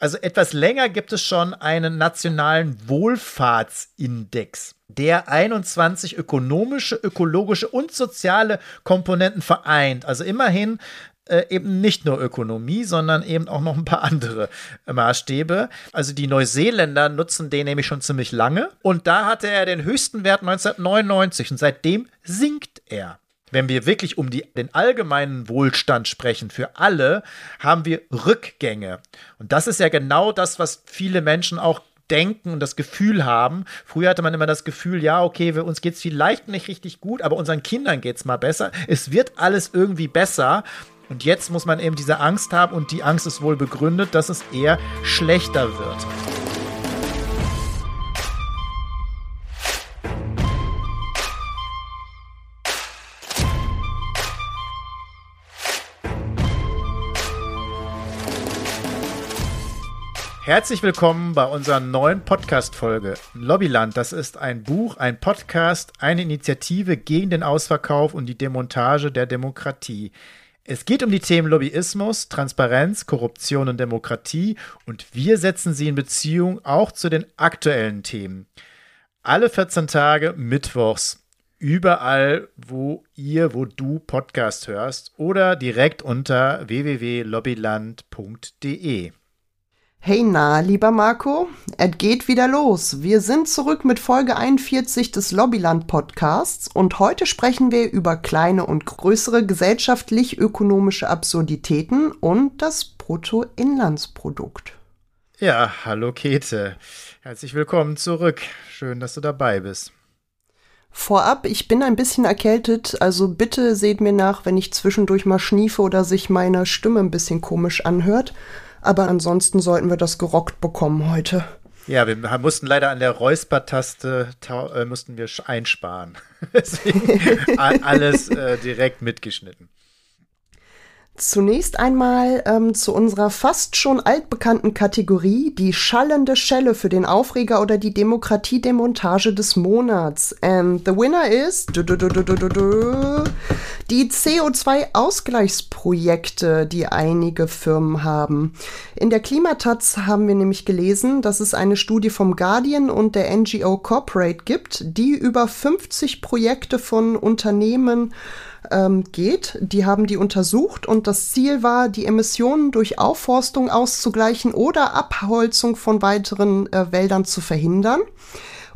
Also etwas länger gibt es schon einen nationalen Wohlfahrtsindex, der 21 ökonomische, ökologische und soziale Komponenten vereint. Also immerhin äh, eben nicht nur Ökonomie, sondern eben auch noch ein paar andere Maßstäbe. Also die Neuseeländer nutzen den nämlich schon ziemlich lange und da hatte er den höchsten Wert 1999 und seitdem sinkt er. Wenn wir wirklich um die, den allgemeinen Wohlstand sprechen für alle, haben wir Rückgänge. Und das ist ja genau das, was viele Menschen auch denken und das Gefühl haben. Früher hatte man immer das Gefühl, ja, okay, wir, uns geht es vielleicht nicht richtig gut, aber unseren Kindern geht es mal besser. Es wird alles irgendwie besser. Und jetzt muss man eben diese Angst haben und die Angst ist wohl begründet, dass es eher schlechter wird. Herzlich willkommen bei unserer neuen Podcast-Folge. Lobbyland, das ist ein Buch, ein Podcast, eine Initiative gegen den Ausverkauf und die Demontage der Demokratie. Es geht um die Themen Lobbyismus, Transparenz, Korruption und Demokratie und wir setzen sie in Beziehung auch zu den aktuellen Themen. Alle 14 Tage mittwochs, überall, wo ihr, wo du Podcast hörst oder direkt unter www.lobbyland.de. Hey na, lieber Marco, es geht wieder los. Wir sind zurück mit Folge 41 des Lobbyland Podcasts und heute sprechen wir über kleine und größere gesellschaftlich-ökonomische Absurditäten und das Bruttoinlandsprodukt. Ja, hallo Käthe. Herzlich willkommen zurück. Schön, dass du dabei bist. Vorab, ich bin ein bisschen erkältet, also bitte seht mir nach, wenn ich zwischendurch mal schniefe oder sich meine Stimme ein bisschen komisch anhört. Aber ansonsten sollten wir das gerockt bekommen heute. Ja, wir mussten leider an der Räuspertaste äh, mussten wir einsparen. Deswegen alles äh, direkt mitgeschnitten. Zunächst einmal ähm, zu unserer fast schon altbekannten Kategorie, die schallende Schelle für den Aufreger oder die Demokratiedemontage des Monats. And the winner is du, du, du, die CO2-Ausgleichsprojekte, die einige Firmen haben. In der Klimataz haben wir nämlich gelesen, dass es eine Studie vom Guardian und der NGO Corporate gibt, die über 50 Projekte von Unternehmen ähm, geht. Die haben die untersucht und das Ziel war, die Emissionen durch Aufforstung auszugleichen oder Abholzung von weiteren äh, Wäldern zu verhindern.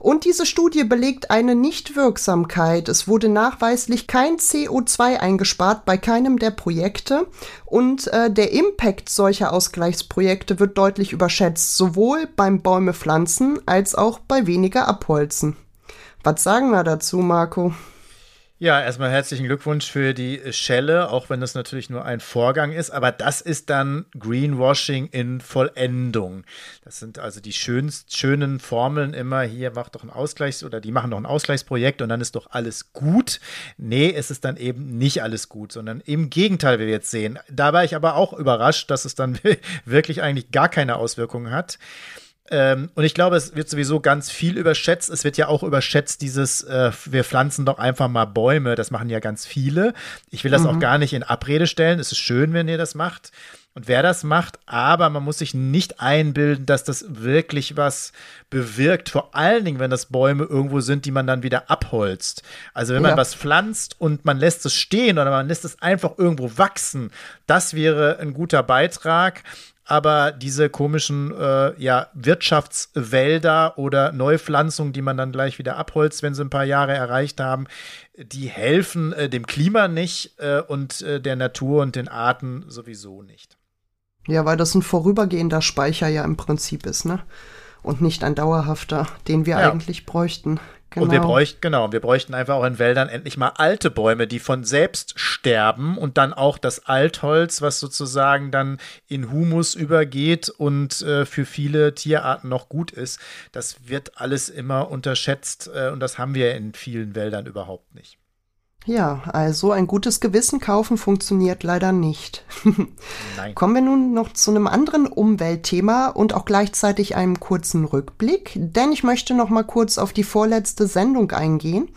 Und diese Studie belegt eine Nichtwirksamkeit. Es wurde nachweislich kein CO2 eingespart bei keinem der Projekte. Und äh, der Impact solcher Ausgleichsprojekte wird deutlich überschätzt, sowohl beim Bäume pflanzen als auch bei weniger Abholzen. Was sagen wir dazu, Marco? Ja, erstmal herzlichen Glückwunsch für die Schelle, auch wenn das natürlich nur ein Vorgang ist. Aber das ist dann Greenwashing in Vollendung. Das sind also die schönst, schönen Formeln immer. Hier macht doch ein Ausgleichs- oder die machen doch ein Ausgleichsprojekt und dann ist doch alles gut. Nee, es ist dann eben nicht alles gut, sondern im Gegenteil, wie wir jetzt sehen. Da war ich aber auch überrascht, dass es dann wirklich eigentlich gar keine Auswirkungen hat. Ähm, und ich glaube, es wird sowieso ganz viel überschätzt. Es wird ja auch überschätzt, dieses, äh, wir pflanzen doch einfach mal Bäume. Das machen ja ganz viele. Ich will das mhm. auch gar nicht in Abrede stellen. Es ist schön, wenn ihr das macht und wer das macht, aber man muss sich nicht einbilden, dass das wirklich was bewirkt. Vor allen Dingen, wenn das Bäume irgendwo sind, die man dann wieder abholzt. Also wenn man was pflanzt und man lässt es stehen oder man lässt es einfach irgendwo wachsen, das wäre ein guter Beitrag aber diese komischen äh, ja, Wirtschaftswälder oder Neupflanzungen, die man dann gleich wieder abholzt, wenn sie ein paar Jahre erreicht haben, die helfen äh, dem Klima nicht äh, und äh, der Natur und den Arten sowieso nicht. Ja, weil das ein vorübergehender Speicher ja im Prinzip ist, ne? Und nicht ein dauerhafter, den wir ja. eigentlich bräuchten. Genau. Und wir genau. bräuchten, genau, wir bräuchten einfach auch in Wäldern endlich mal alte Bäume, die von selbst sterben und dann auch das Altholz, was sozusagen dann in Humus übergeht und äh, für viele Tierarten noch gut ist. Das wird alles immer unterschätzt äh, und das haben wir in vielen Wäldern überhaupt nicht. Ja, also ein gutes Gewissen kaufen funktioniert leider nicht. Kommen wir nun noch zu einem anderen Umweltthema und auch gleichzeitig einem kurzen Rückblick, denn ich möchte noch mal kurz auf die vorletzte Sendung eingehen.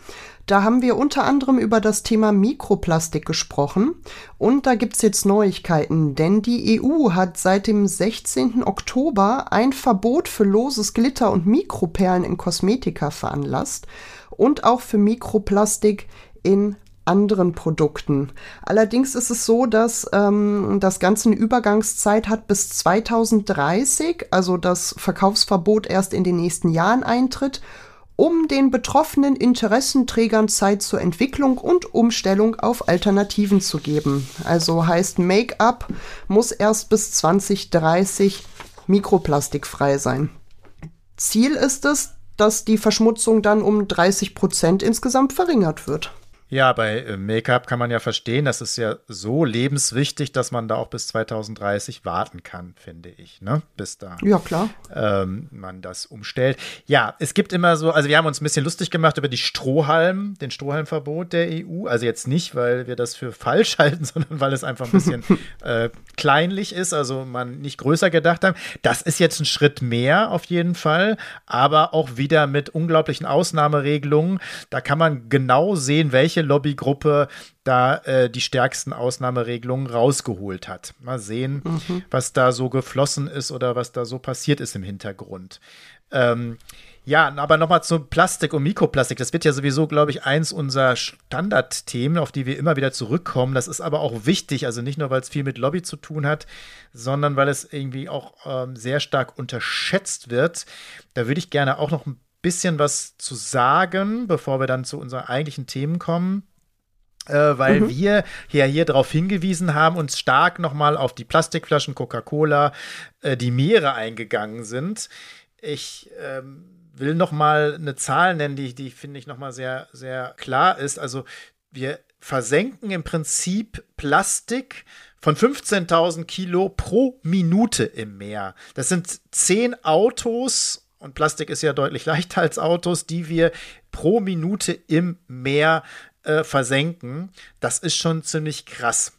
Da haben wir unter anderem über das Thema Mikroplastik gesprochen. Und da gibt's jetzt Neuigkeiten, denn die EU hat seit dem 16. Oktober ein Verbot für loses Glitter und Mikroperlen in Kosmetika veranlasst und auch für Mikroplastik in anderen Produkten. Allerdings ist es so, dass ähm, das Ganze eine Übergangszeit hat bis 2030, also das Verkaufsverbot erst in den nächsten Jahren eintritt um den betroffenen Interessenträgern Zeit zur Entwicklung und Umstellung auf Alternativen zu geben. Also heißt, Make-up muss erst bis 2030 mikroplastikfrei sein. Ziel ist es, dass die Verschmutzung dann um 30 Prozent insgesamt verringert wird. Ja, bei äh, Make-up kann man ja verstehen, das ist ja so lebenswichtig, dass man da auch bis 2030 warten kann, finde ich, ne? Bis da ja, klar. Ähm, man das umstellt. Ja, es gibt immer so, also wir haben uns ein bisschen lustig gemacht über die Strohhalm, den Strohhalmverbot der EU. Also jetzt nicht, weil wir das für falsch halten, sondern weil es einfach ein bisschen äh, kleinlich ist, also man nicht größer gedacht haben. Das ist jetzt ein Schritt mehr auf jeden Fall, aber auch wieder mit unglaublichen Ausnahmeregelungen. Da kann man genau sehen, welche welche Lobbygruppe da äh, die stärksten Ausnahmeregelungen rausgeholt hat. Mal sehen, mhm. was da so geflossen ist oder was da so passiert ist im Hintergrund. Ähm, ja, aber nochmal zum Plastik und Mikroplastik. Das wird ja sowieso, glaube ich, eins unserer Standardthemen, auf die wir immer wieder zurückkommen. Das ist aber auch wichtig, also nicht nur, weil es viel mit Lobby zu tun hat, sondern weil es irgendwie auch ähm, sehr stark unterschätzt wird. Da würde ich gerne auch noch ein bisschen was zu sagen, bevor wir dann zu unseren eigentlichen Themen kommen. Äh, weil mhm. wir ja hier darauf hingewiesen haben, uns stark nochmal auf die Plastikflaschen Coca-Cola, äh, die Meere eingegangen sind. Ich ähm, will nochmal eine Zahl nennen, die, die finde ich nochmal sehr, sehr klar ist. Also wir versenken im Prinzip Plastik von 15.000 Kilo pro Minute im Meer. Das sind zehn Autos und Plastik ist ja deutlich leichter als Autos, die wir pro Minute im Meer äh, versenken. Das ist schon ziemlich krass.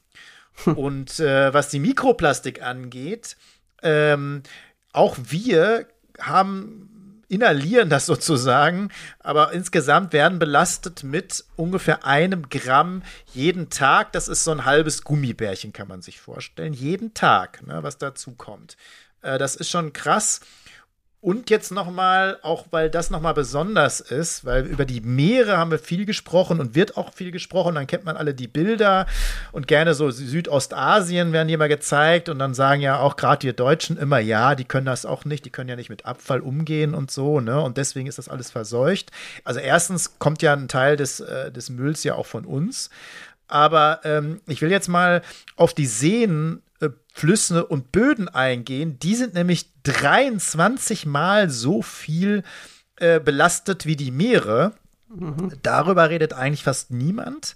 und äh, was die Mikroplastik angeht, ähm, auch wir haben inhalieren das sozusagen, aber insgesamt werden belastet mit ungefähr einem Gramm jeden Tag. Das ist so ein halbes Gummibärchen, kann man sich vorstellen. Jeden Tag, ne, was dazu kommt. Äh, das ist schon krass. Und jetzt nochmal, auch weil das nochmal besonders ist, weil über die Meere haben wir viel gesprochen und wird auch viel gesprochen. Dann kennt man alle die Bilder und gerne so Südostasien werden die immer gezeigt und dann sagen ja auch gerade wir Deutschen immer, ja, die können das auch nicht, die können ja nicht mit Abfall umgehen und so, ne? Und deswegen ist das alles verseucht. Also erstens kommt ja ein Teil des, äh, des Mülls ja auch von uns. Aber ähm, ich will jetzt mal auf die Seen Flüsse und Böden eingehen. Die sind nämlich 23 Mal so viel äh, belastet wie die Meere. Mhm. Darüber redet eigentlich fast niemand.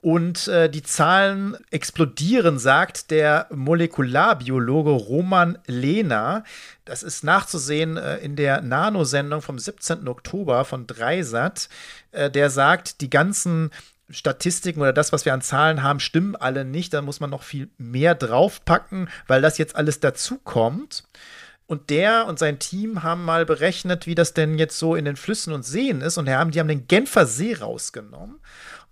Und äh, die Zahlen explodieren, sagt der Molekularbiologe Roman Lehner. Das ist nachzusehen äh, in der Nano-Sendung vom 17. Oktober von Dreisat. Äh, der sagt, die ganzen Statistiken oder das, was wir an Zahlen haben, stimmen alle nicht. Da muss man noch viel mehr draufpacken, weil das jetzt alles dazukommt. Und der und sein Team haben mal berechnet, wie das denn jetzt so in den Flüssen und Seen ist. Und die haben, die haben den Genfer See rausgenommen.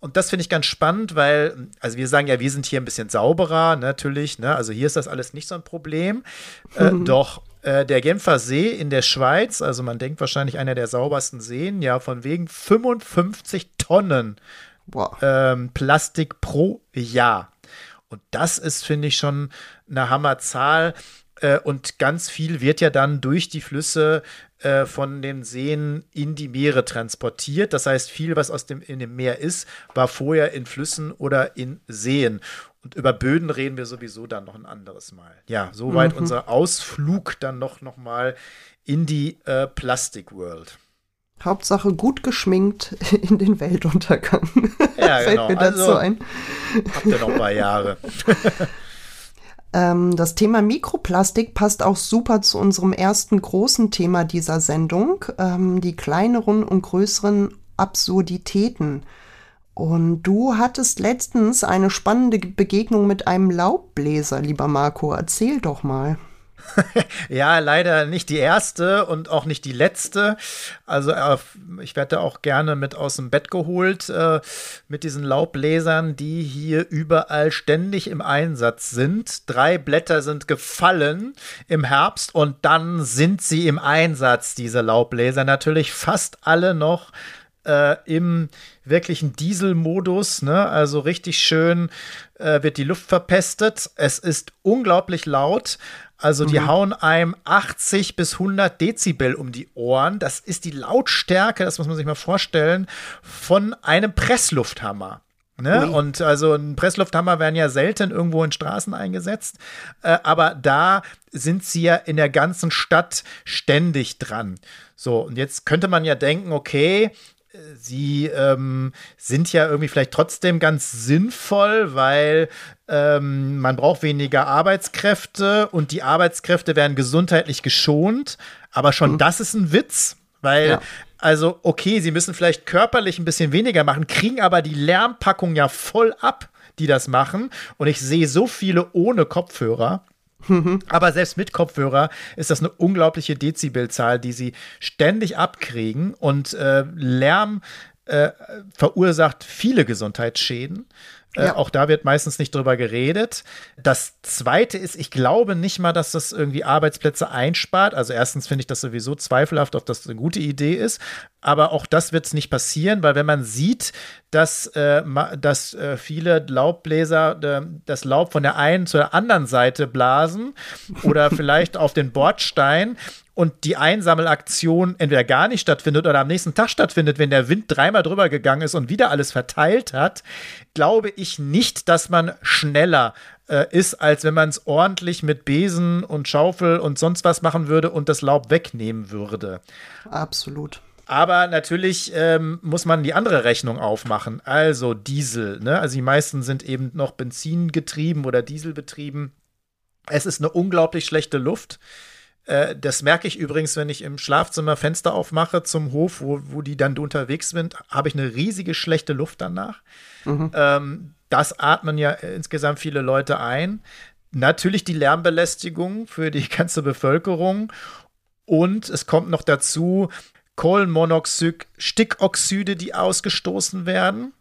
Und das finde ich ganz spannend, weil, also wir sagen ja, wir sind hier ein bisschen sauberer, natürlich. Ne? Also hier ist das alles nicht so ein Problem. Äh, mhm. Doch äh, der Genfer See in der Schweiz, also man denkt wahrscheinlich einer der saubersten Seen, ja, von wegen 55 Tonnen ähm, Plastik pro Jahr. Und das ist, finde ich, schon eine Hammerzahl. Äh, und ganz viel wird ja dann durch die Flüsse äh, von den Seen in die Meere transportiert. Das heißt, viel, was aus dem, in dem Meer ist, war vorher in Flüssen oder in Seen. Und über Böden reden wir sowieso dann noch ein anderes Mal. Ja, soweit mhm. unser Ausflug dann noch, noch mal in die äh, Plastik-World. Hauptsache gut geschminkt in den Weltuntergang. Ja, Fällt genau. mir dazu also, ein. Habt ihr noch ein paar Jahre. ähm, das Thema Mikroplastik passt auch super zu unserem ersten großen Thema dieser Sendung, ähm, die kleineren und größeren Absurditäten. Und du hattest letztens eine spannende Begegnung mit einem Laubbläser, lieber Marco. Erzähl doch mal. ja, leider nicht die erste und auch nicht die letzte. Also ich werde auch gerne mit aus dem Bett geholt äh, mit diesen Laubbläsern, die hier überall ständig im Einsatz sind. Drei Blätter sind gefallen im Herbst und dann sind sie im Einsatz, diese Laubbläser. Natürlich fast alle noch äh, im wirklichen Dieselmodus, ne? Also richtig schön äh, wird die Luft verpestet. Es ist unglaublich laut. Also die mhm. hauen einem 80 bis 100 Dezibel um die Ohren. Das ist die Lautstärke, das muss man sich mal vorstellen, von einem Presslufthammer. Ne? Und also ein Presslufthammer werden ja selten irgendwo in Straßen eingesetzt, äh, aber da sind sie ja in der ganzen Stadt ständig dran. So, und jetzt könnte man ja denken, okay, sie ähm, sind ja irgendwie vielleicht trotzdem ganz sinnvoll, weil ähm, man braucht weniger Arbeitskräfte und die Arbeitskräfte werden gesundheitlich geschont. Aber schon mhm. das ist ein Witz, weil ja. also okay, sie müssen vielleicht körperlich ein bisschen weniger machen, kriegen aber die Lärmpackung ja voll ab, die das machen. Und ich sehe so viele ohne Kopfhörer. Aber selbst mit Kopfhörer ist das eine unglaubliche Dezibelzahl, die sie ständig abkriegen und äh, Lärm äh, verursacht viele Gesundheitsschäden. Äh, ja. auch da wird meistens nicht drüber geredet. Das zweite ist, ich glaube nicht mal, dass das irgendwie Arbeitsplätze einspart. Also erstens finde ich das sowieso zweifelhaft, ob das eine gute Idee ist. Aber auch das wird es nicht passieren, weil wenn man sieht, dass, äh, dass äh, viele Laubbläser äh, das Laub von der einen zur anderen Seite blasen oder vielleicht auf den Bordstein, und die Einsammelaktion entweder gar nicht stattfindet oder am nächsten Tag stattfindet, wenn der Wind dreimal drüber gegangen ist und wieder alles verteilt hat, glaube ich nicht, dass man schneller äh, ist, als wenn man es ordentlich mit Besen und Schaufel und sonst was machen würde und das Laub wegnehmen würde. Absolut. Aber natürlich ähm, muss man die andere Rechnung aufmachen. Also Diesel. Ne? Also die meisten sind eben noch Benzingetrieben oder Dieselbetrieben. Es ist eine unglaublich schlechte Luft. Äh, das merke ich übrigens, wenn ich im Schlafzimmer Fenster aufmache zum Hof, wo, wo die dann unterwegs sind, habe ich eine riesige schlechte Luft danach. Mhm. Ähm, das atmen ja insgesamt viele Leute ein. Natürlich die Lärmbelästigung für die ganze Bevölkerung. Und es kommt noch dazu Kohlenmonoxid, Stickoxide, die ausgestoßen werden.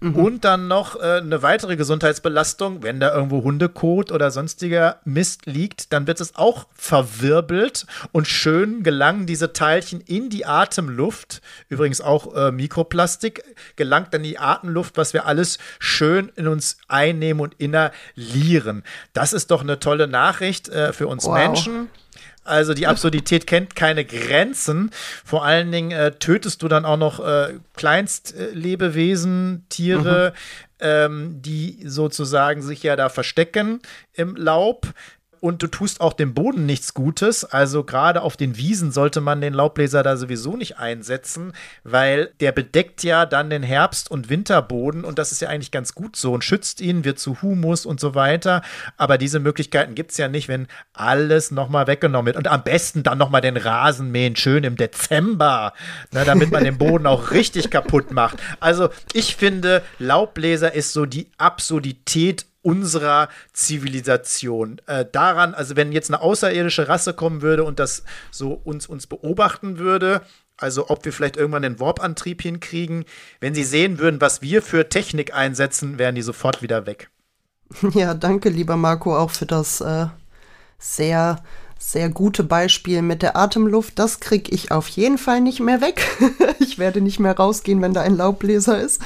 Mhm. Und dann noch äh, eine weitere Gesundheitsbelastung, wenn da irgendwo Hundekot oder sonstiger Mist liegt, dann wird es auch verwirbelt und schön gelangen diese Teilchen in die Atemluft. Übrigens auch äh, Mikroplastik gelangt dann in die Atemluft, was wir alles schön in uns einnehmen und inhalieren. Das ist doch eine tolle Nachricht äh, für uns wow. Menschen. Also die Absurdität kennt keine Grenzen. Vor allen Dingen äh, tötest du dann auch noch äh, Kleinstlebewesen, Tiere, mhm. ähm, die sozusagen sich ja da verstecken im Laub und du tust auch dem Boden nichts Gutes. Also gerade auf den Wiesen sollte man den Laubbläser da sowieso nicht einsetzen, weil der bedeckt ja dann den Herbst- und Winterboden und das ist ja eigentlich ganz gut so und schützt ihn, wird zu Humus und so weiter. Aber diese Möglichkeiten gibt es ja nicht, wenn alles nochmal weggenommen wird. Und am besten dann nochmal den Rasen mähen, schön im Dezember, ne, damit man den Boden auch richtig kaputt macht. Also ich finde, Laubbläser ist so die Absurdität unserer Zivilisation. Äh, daran, also wenn jetzt eine außerirdische Rasse kommen würde und das so uns, uns beobachten würde, also ob wir vielleicht irgendwann den Warp-Antrieb hinkriegen, wenn sie sehen würden, was wir für Technik einsetzen, wären die sofort wieder weg. Ja, danke, lieber Marco, auch für das äh, sehr sehr gute Beispiel mit der Atemluft. Das kriege ich auf jeden Fall nicht mehr weg. ich werde nicht mehr rausgehen, wenn da ein Laubbläser ist.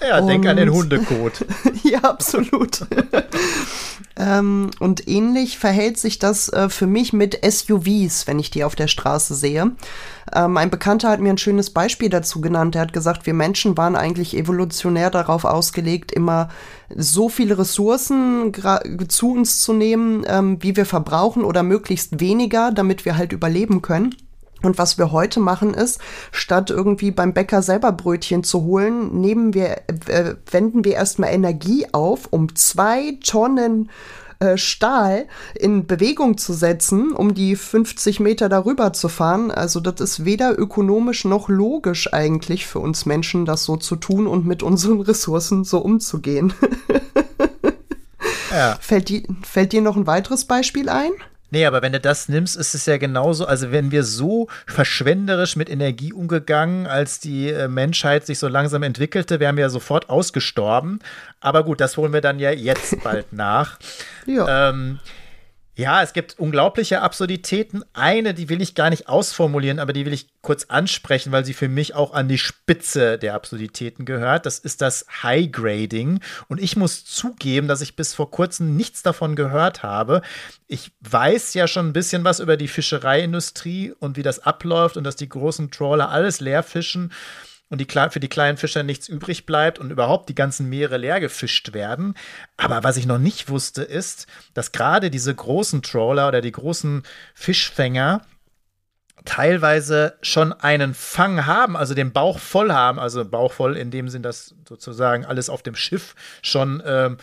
Ja, und, denk an den Hundekot. ja, absolut. ähm, und ähnlich verhält sich das äh, für mich mit SUVs, wenn ich die auf der Straße sehe. Ähm, ein Bekannter hat mir ein schönes Beispiel dazu genannt. Er hat gesagt, wir Menschen waren eigentlich evolutionär darauf ausgelegt, immer so viele Ressourcen zu uns zu nehmen, ähm, wie wir verbrauchen oder möglichst weniger, damit wir halt überleben können. Und was wir heute machen ist, statt irgendwie beim Bäcker selber Brötchen zu holen, nehmen wir, äh, wenden wir erstmal Energie auf, um zwei Tonnen äh, Stahl in Bewegung zu setzen, um die 50 Meter darüber zu fahren. Also das ist weder ökonomisch noch logisch eigentlich für uns Menschen, das so zu tun und mit unseren Ressourcen so umzugehen. ja. fällt, die, fällt dir noch ein weiteres Beispiel ein? Nee, aber wenn du das nimmst, ist es ja genauso, also wenn wir so verschwenderisch mit Energie umgegangen, als die äh, Menschheit sich so langsam entwickelte, wären wir ja sofort ausgestorben. Aber gut, das holen wir dann ja jetzt bald nach. ja. Ähm, ja, es gibt unglaubliche Absurditäten. Eine, die will ich gar nicht ausformulieren, aber die will ich kurz ansprechen, weil sie für mich auch an die Spitze der Absurditäten gehört. Das ist das High Grading. Und ich muss zugeben, dass ich bis vor kurzem nichts davon gehört habe. Ich weiß ja schon ein bisschen was über die Fischereiindustrie und wie das abläuft und dass die großen Trawler alles leer fischen und die, für die kleinen Fischer nichts übrig bleibt und überhaupt die ganzen Meere leer gefischt werden. Aber was ich noch nicht wusste, ist, dass gerade diese großen Trawler oder die großen Fischfänger teilweise schon einen Fang haben, also den Bauch voll haben, also Bauch voll in dem Sinn, dass sozusagen alles auf dem Schiff schon ähm,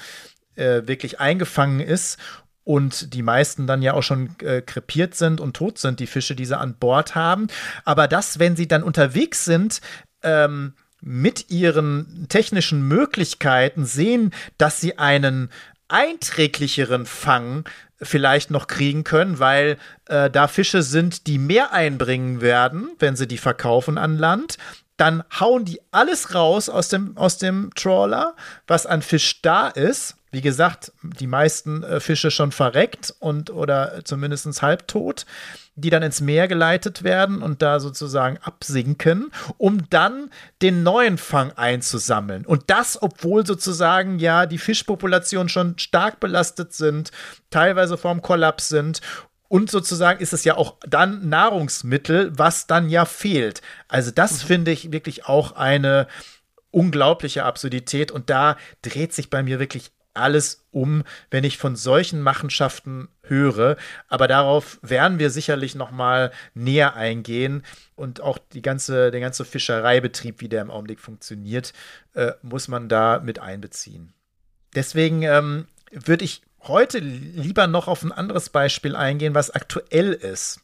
äh, wirklich eingefangen ist und die meisten dann ja auch schon äh, krepiert sind und tot sind, die Fische, die sie an Bord haben. Aber das, wenn sie dann unterwegs sind, ähm, mit ihren technischen Möglichkeiten sehen, dass sie einen einträglicheren Fang vielleicht noch kriegen können, weil äh, da Fische sind, die mehr einbringen werden, wenn sie die verkaufen an Land. Dann hauen die alles raus aus dem, aus dem Trawler, was an Fisch da ist wie gesagt, die meisten äh, Fische schon verreckt und oder zumindest halbtot, die dann ins Meer geleitet werden und da sozusagen absinken, um dann den neuen Fang einzusammeln. Und das, obwohl sozusagen ja die Fischpopulationen schon stark belastet sind, teilweise vorm Kollaps sind und sozusagen ist es ja auch dann Nahrungsmittel, was dann ja fehlt. Also das mhm. finde ich wirklich auch eine unglaubliche Absurdität und da dreht sich bei mir wirklich alles um, wenn ich von solchen Machenschaften höre. Aber darauf werden wir sicherlich noch mal näher eingehen und auch die ganze, der ganze Fischereibetrieb, wie der im Augenblick funktioniert, äh, muss man da mit einbeziehen. Deswegen ähm, würde ich heute lieber noch auf ein anderes Beispiel eingehen, was aktuell ist.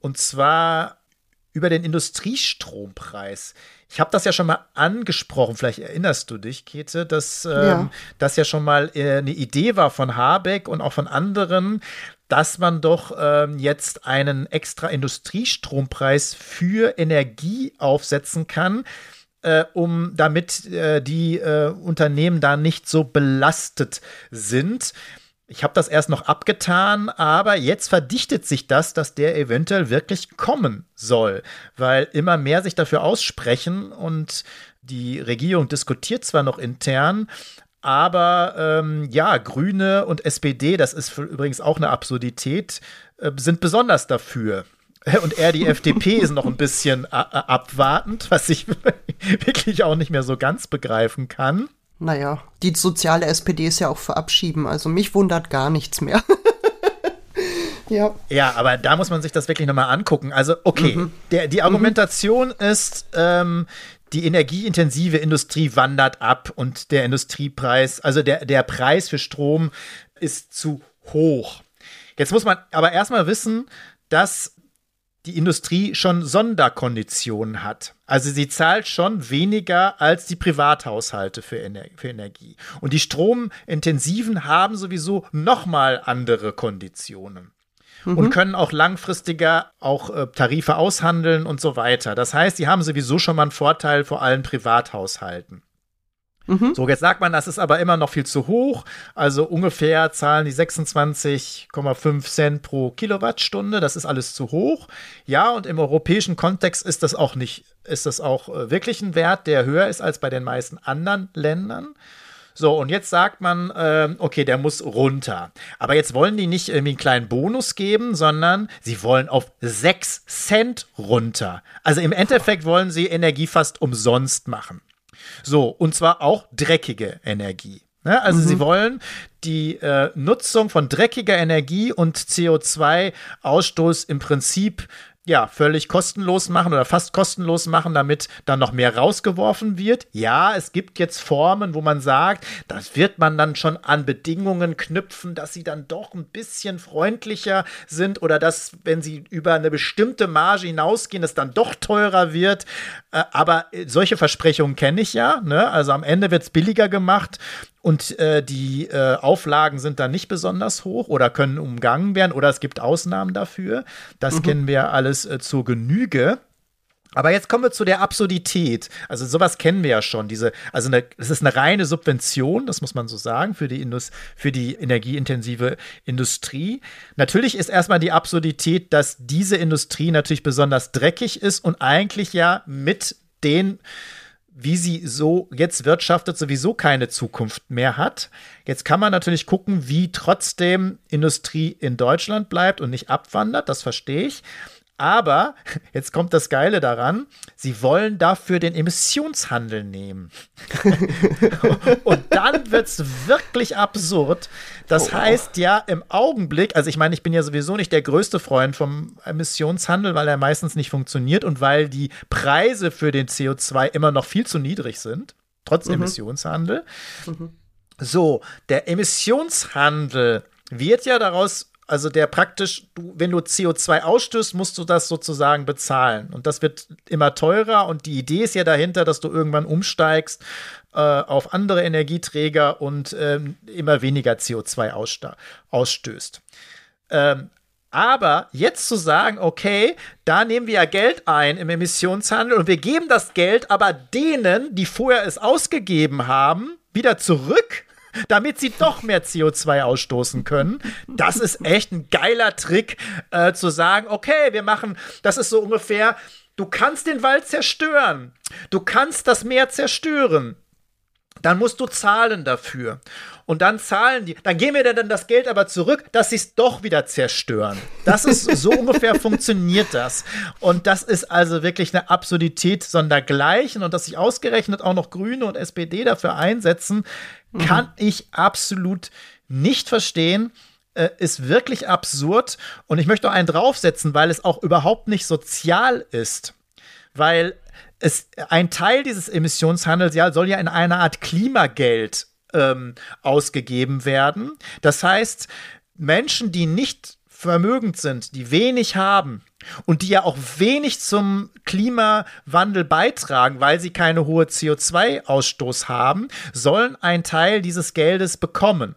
Und zwar über den Industriestrompreis. Ich habe das ja schon mal angesprochen, vielleicht erinnerst du dich, Käthe, dass ähm, ja. das ja schon mal äh, eine Idee war von Habeck und auch von anderen, dass man doch ähm, jetzt einen extra Industriestrompreis für Energie aufsetzen kann, äh, um damit äh, die äh, Unternehmen da nicht so belastet sind. Ich habe das erst noch abgetan, aber jetzt verdichtet sich das, dass der eventuell wirklich kommen soll, weil immer mehr sich dafür aussprechen und die Regierung diskutiert zwar noch intern, aber ähm, ja, Grüne und SPD, das ist übrigens auch eine Absurdität, äh, sind besonders dafür. Und er, die FDP, ist noch ein bisschen äh, abwartend, was ich wirklich auch nicht mehr so ganz begreifen kann. Naja, die soziale SPD ist ja auch verabschieden, also mich wundert gar nichts mehr. ja. Ja, aber da muss man sich das wirklich nochmal angucken. Also, okay, mhm. der, die Argumentation mhm. ist, ähm, die energieintensive Industrie wandert ab und der Industriepreis, also der, der Preis für Strom ist zu hoch. Jetzt muss man aber erstmal wissen, dass die Industrie schon Sonderkonditionen hat. Also sie zahlt schon weniger als die Privathaushalte für, Ener für Energie. Und die Stromintensiven haben sowieso nochmal andere Konditionen. Mhm. Und können auch langfristiger auch äh, Tarife aushandeln und so weiter. Das heißt, sie haben sowieso schon mal einen Vorteil vor allen Privathaushalten. Mhm. So, jetzt sagt man, das ist aber immer noch viel zu hoch. Also ungefähr zahlen die 26,5 Cent pro Kilowattstunde. Das ist alles zu hoch. Ja, und im europäischen Kontext ist das auch nicht, ist das auch äh, wirklich ein Wert, der höher ist als bei den meisten anderen Ländern. So, und jetzt sagt man, äh, okay, der muss runter. Aber jetzt wollen die nicht irgendwie einen kleinen Bonus geben, sondern sie wollen auf 6 Cent runter. Also im Endeffekt wollen sie Energie fast umsonst machen. So, und zwar auch dreckige Energie. Ne? Also mhm. sie wollen die äh, Nutzung von dreckiger Energie und CO2-Ausstoß im Prinzip ja, völlig kostenlos machen oder fast kostenlos machen, damit dann noch mehr rausgeworfen wird. Ja, es gibt jetzt Formen, wo man sagt, das wird man dann schon an Bedingungen knüpfen, dass sie dann doch ein bisschen freundlicher sind oder dass, wenn sie über eine bestimmte Marge hinausgehen, es dann doch teurer wird. Äh, aber solche Versprechungen kenne ich ja. Ne? Also am Ende wird es billiger gemacht und äh, die äh, Auflagen sind dann nicht besonders hoch oder können umgangen werden oder es gibt Ausnahmen dafür. Das mhm. kennen wir alles äh, zur Genüge. Aber jetzt kommen wir zu der Absurdität. Also sowas kennen wir ja schon. Diese, also es ist eine reine Subvention, das muss man so sagen, für die, Indus für die energieintensive Industrie. Natürlich ist erstmal die Absurdität, dass diese Industrie natürlich besonders dreckig ist und eigentlich ja mit den wie sie so jetzt wirtschaftet, sowieso keine Zukunft mehr hat. Jetzt kann man natürlich gucken, wie trotzdem Industrie in Deutschland bleibt und nicht abwandert, das verstehe ich. Aber jetzt kommt das Geile daran, sie wollen dafür den Emissionshandel nehmen. und dann wird es wirklich absurd. Das oh. heißt ja im Augenblick, also ich meine, ich bin ja sowieso nicht der größte Freund vom Emissionshandel, weil er meistens nicht funktioniert und weil die Preise für den CO2 immer noch viel zu niedrig sind, trotz mhm. Emissionshandel. Mhm. So, der Emissionshandel wird ja daraus also der praktisch, du, wenn du CO2 ausstößt, musst du das sozusagen bezahlen. Und das wird immer teurer. Und die Idee ist ja dahinter, dass du irgendwann umsteigst äh, auf andere Energieträger und ähm, immer weniger CO2 ausstößt. Ähm, aber jetzt zu sagen, okay, da nehmen wir ja Geld ein im Emissionshandel und wir geben das Geld aber denen, die vorher es ausgegeben haben, wieder zurück damit sie doch mehr CO2 ausstoßen können. Das ist echt ein geiler Trick, äh, zu sagen, okay, wir machen, das ist so ungefähr, du kannst den Wald zerstören, du kannst das Meer zerstören. Dann musst du zahlen dafür. Und dann zahlen die, dann geben wir dir dann das Geld aber zurück, dass sie es doch wieder zerstören. Das ist so ungefähr funktioniert das. Und das ist also wirklich eine Absurdität sondergleichen und dass sich ausgerechnet auch noch Grüne und SPD dafür einsetzen, Mhm. Kann ich absolut nicht verstehen. Äh, ist wirklich absurd. Und ich möchte auch einen draufsetzen, weil es auch überhaupt nicht sozial ist. Weil es ein Teil dieses Emissionshandels ja soll ja in einer Art Klimageld ähm, ausgegeben werden. Das heißt, Menschen, die nicht vermögend sind, die wenig haben und die ja auch wenig zum Klimawandel beitragen, weil sie keine hohe CO2-Ausstoß haben, sollen einen Teil dieses Geldes bekommen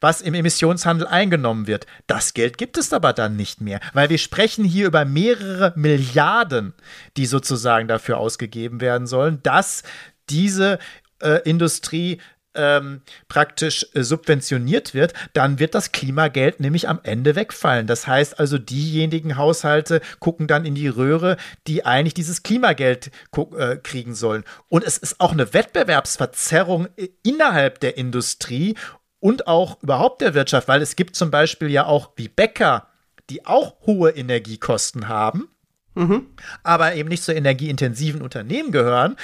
was im Emissionshandel eingenommen wird. Das Geld gibt es aber dann nicht mehr, weil wir sprechen hier über mehrere Milliarden, die sozusagen dafür ausgegeben werden sollen, dass diese äh, Industrie ähm, praktisch äh, subventioniert wird, dann wird das Klimageld nämlich am Ende wegfallen. Das heißt also, diejenigen Haushalte gucken dann in die Röhre, die eigentlich dieses Klimageld äh, kriegen sollen. Und es ist auch eine Wettbewerbsverzerrung äh, innerhalb der Industrie und auch überhaupt der Wirtschaft, weil es gibt zum Beispiel ja auch wie Bäcker, die auch hohe Energiekosten haben Mhm. aber eben nicht zu energieintensiven Unternehmen gehören.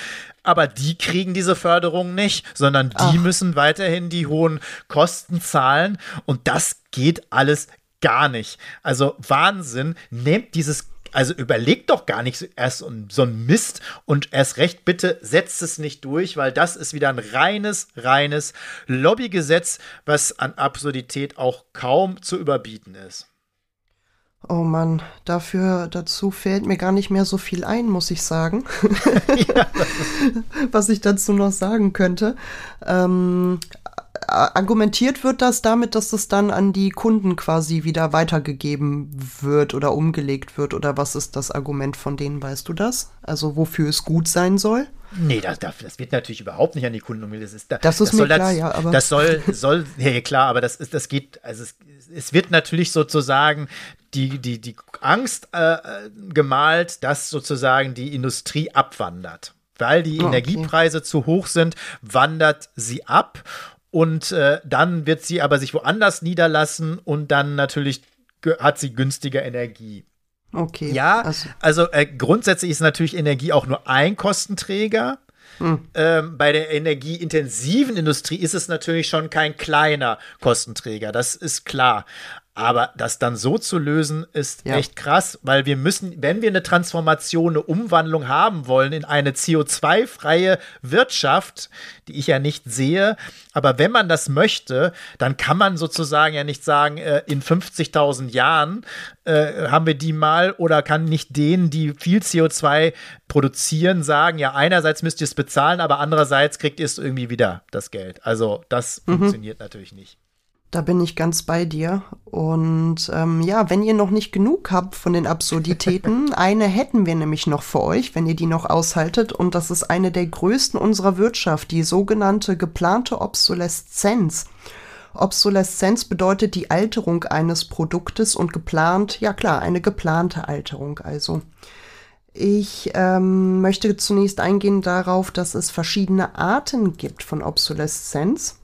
Aber die kriegen diese Förderung nicht, sondern die Ach. müssen weiterhin die hohen Kosten zahlen. Und das geht alles gar nicht. Also Wahnsinn. Nehmt dieses also überlegt doch gar nicht erst so ein Mist und erst recht bitte setzt es nicht durch, weil das ist wieder ein reines, reines Lobbygesetz, was an Absurdität auch kaum zu überbieten ist. Oh Mann, dafür, dazu fällt mir gar nicht mehr so viel ein, muss ich sagen. ja. Was ich dazu noch sagen könnte. Ähm, argumentiert wird das damit, dass es dann an die Kunden quasi wieder weitergegeben wird oder umgelegt wird? Oder was ist das Argument von denen, weißt du das? Also wofür es gut sein soll? Nee, das, das wird natürlich überhaupt nicht an die Kunden umgelegt. Das ist, da, das ist das mir klar, das, ja. Aber das soll, soll, ja klar, aber das, ist, das geht, also es, es wird natürlich sozusagen die, die, die Angst äh, gemalt, dass sozusagen die Industrie abwandert. Weil die oh, Energiepreise okay. zu hoch sind, wandert sie ab und äh, dann wird sie aber sich woanders niederlassen und dann natürlich hat sie günstiger Energie. Okay. Ja, also, also äh, grundsätzlich ist natürlich Energie auch nur ein Kostenträger. Hm. Ähm, bei der energieintensiven Industrie ist es natürlich schon kein kleiner Kostenträger, das ist klar. Aber das dann so zu lösen, ist ja. echt krass, weil wir müssen, wenn wir eine Transformation, eine Umwandlung haben wollen in eine CO2-freie Wirtschaft, die ich ja nicht sehe, aber wenn man das möchte, dann kann man sozusagen ja nicht sagen, äh, in 50.000 Jahren äh, haben wir die mal oder kann nicht denen, die viel CO2 produzieren, sagen, ja, einerseits müsst ihr es bezahlen, aber andererseits kriegt ihr es irgendwie wieder, das Geld. Also das mhm. funktioniert natürlich nicht. Da bin ich ganz bei dir. Und ähm, ja, wenn ihr noch nicht genug habt von den Absurditäten, eine hätten wir nämlich noch für euch, wenn ihr die noch aushaltet. Und das ist eine der größten unserer Wirtschaft, die sogenannte geplante Obsoleszenz. Obsoleszenz bedeutet die Alterung eines Produktes und geplant, ja klar, eine geplante Alterung also. Ich ähm, möchte zunächst eingehen darauf, dass es verschiedene Arten gibt von Obsoleszenz.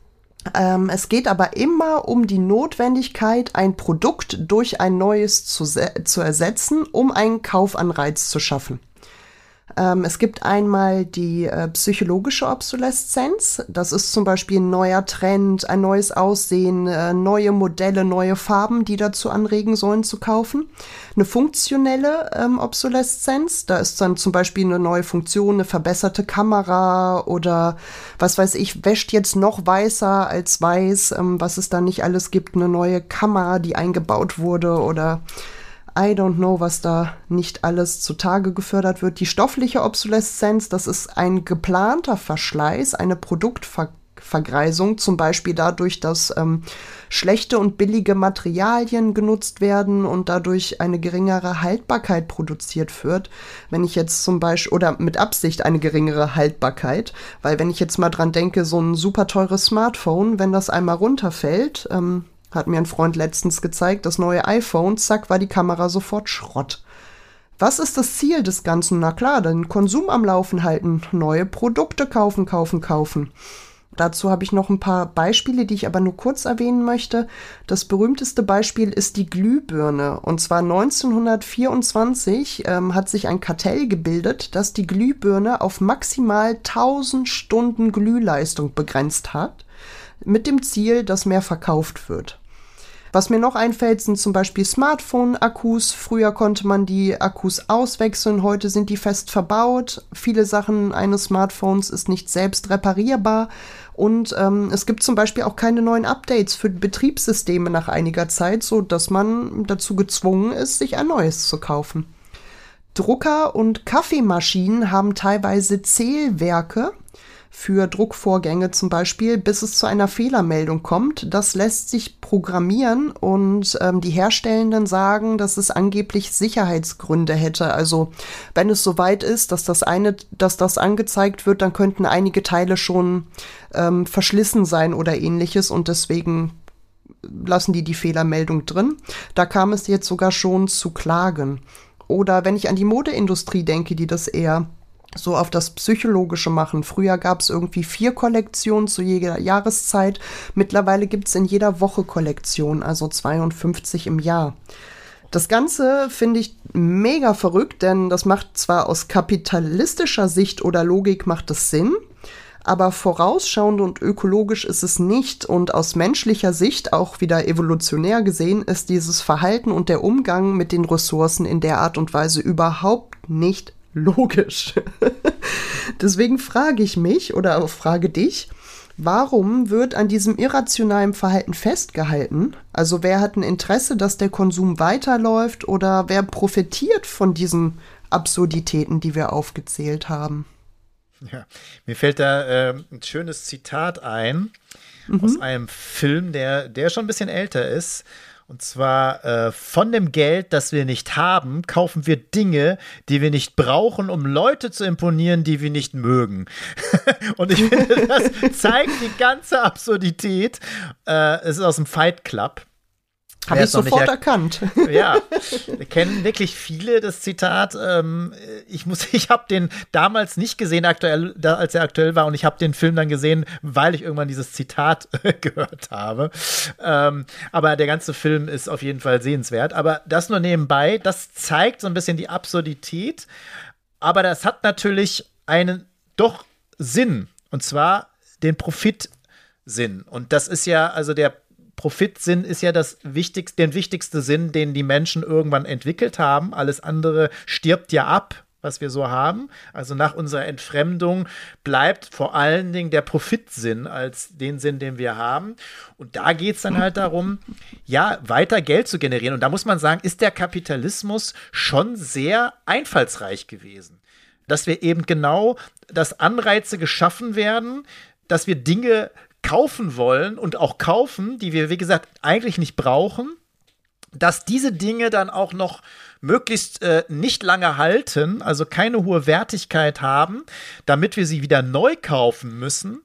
Ähm, es geht aber immer um die Notwendigkeit, ein Produkt durch ein neues zu, zu ersetzen, um einen Kaufanreiz zu schaffen. Ähm, es gibt einmal die äh, psychologische Obsoleszenz. Das ist zum Beispiel ein neuer Trend, ein neues Aussehen, äh, neue Modelle, neue Farben, die dazu anregen sollen zu kaufen. Eine funktionelle ähm, Obsoleszenz. Da ist dann zum Beispiel eine neue Funktion, eine verbesserte Kamera oder was weiß ich, wäscht jetzt noch weißer als weiß, ähm, was es da nicht alles gibt. Eine neue Kamera, die eingebaut wurde oder I don't know, was da nicht alles zutage gefördert wird. Die stoffliche Obsoleszenz, das ist ein geplanter Verschleiß, eine Produktvergreisung, zum Beispiel dadurch, dass ähm, schlechte und billige Materialien genutzt werden und dadurch eine geringere Haltbarkeit produziert wird. Wenn ich jetzt zum Beispiel, oder mit Absicht eine geringere Haltbarkeit, weil wenn ich jetzt mal dran denke, so ein super teures Smartphone, wenn das einmal runterfällt, ähm, hat mir ein Freund letztens gezeigt, das neue iPhone, zack, war die Kamera sofort Schrott. Was ist das Ziel des Ganzen? Na klar, den Konsum am Laufen halten, neue Produkte kaufen, kaufen, kaufen. Dazu habe ich noch ein paar Beispiele, die ich aber nur kurz erwähnen möchte. Das berühmteste Beispiel ist die Glühbirne. Und zwar 1924 ähm, hat sich ein Kartell gebildet, das die Glühbirne auf maximal 1000 Stunden Glühleistung begrenzt hat mit dem Ziel, dass mehr verkauft wird. Was mir noch einfällt, sind zum Beispiel Smartphone-Akkus. Früher konnte man die Akkus auswechseln, heute sind die fest verbaut. Viele Sachen eines Smartphones ist nicht selbst reparierbar. Und ähm, es gibt zum Beispiel auch keine neuen Updates für Betriebssysteme nach einiger Zeit, so dass man dazu gezwungen ist, sich ein neues zu kaufen. Drucker und Kaffeemaschinen haben teilweise Zählwerke, für Druckvorgänge zum Beispiel, bis es zu einer Fehlermeldung kommt. Das lässt sich programmieren und ähm, die Herstellenden sagen, dass es angeblich Sicherheitsgründe hätte. Also wenn es soweit ist, dass das eine, dass das angezeigt wird, dann könnten einige Teile schon ähm, verschlissen sein oder ähnliches und deswegen lassen die die Fehlermeldung drin. Da kam es jetzt sogar schon zu Klagen. Oder wenn ich an die Modeindustrie denke, die das eher so auf das Psychologische machen. Früher gab es irgendwie vier Kollektionen zu jeder Jahreszeit. Mittlerweile gibt es in jeder Woche Kollektionen, also 52 im Jahr. Das Ganze finde ich mega verrückt, denn das macht zwar aus kapitalistischer Sicht oder Logik macht es Sinn, aber vorausschauend und ökologisch ist es nicht und aus menschlicher Sicht, auch wieder evolutionär gesehen, ist dieses Verhalten und der Umgang mit den Ressourcen in der Art und Weise überhaupt nicht logisch. Deswegen frage ich mich oder frage dich, warum wird an diesem irrationalen Verhalten festgehalten? Also wer hat ein Interesse, dass der Konsum weiterläuft oder wer profitiert von diesen Absurditäten, die wir aufgezählt haben? Ja, mir fällt da äh, ein schönes Zitat ein mhm. aus einem Film, der, der schon ein bisschen älter ist. Und zwar äh, von dem Geld, das wir nicht haben, kaufen wir Dinge, die wir nicht brauchen, um Leute zu imponieren, die wir nicht mögen. und ich finde, das zeigt die ganze Absurdität. Äh, es ist aus dem Fight Club. Habe ich sofort er erkannt. Ja, kennen wirklich viele das Zitat. Ähm, ich muss, ich habe den damals nicht gesehen, aktuell, da, als er aktuell war, und ich habe den Film dann gesehen, weil ich irgendwann dieses Zitat gehört habe. Ähm, aber der ganze Film ist auf jeden Fall sehenswert. Aber das nur nebenbei, das zeigt so ein bisschen die Absurdität. Aber das hat natürlich einen doch Sinn. Und zwar den Profitsinn. Und das ist ja, also der Profitsinn ist ja das wichtigste, der wichtigste Sinn, den die Menschen irgendwann entwickelt haben. Alles andere stirbt ja ab was wir so haben. Also nach unserer Entfremdung bleibt vor allen Dingen der Profitsinn als den Sinn, den wir haben. Und da geht es dann halt darum, ja, weiter Geld zu generieren. Und da muss man sagen, ist der Kapitalismus schon sehr einfallsreich gewesen. Dass wir eben genau, dass Anreize geschaffen werden, dass wir Dinge kaufen wollen und auch kaufen, die wir, wie gesagt, eigentlich nicht brauchen, dass diese Dinge dann auch noch möglichst äh, nicht lange halten, also keine hohe Wertigkeit haben, damit wir sie wieder neu kaufen müssen.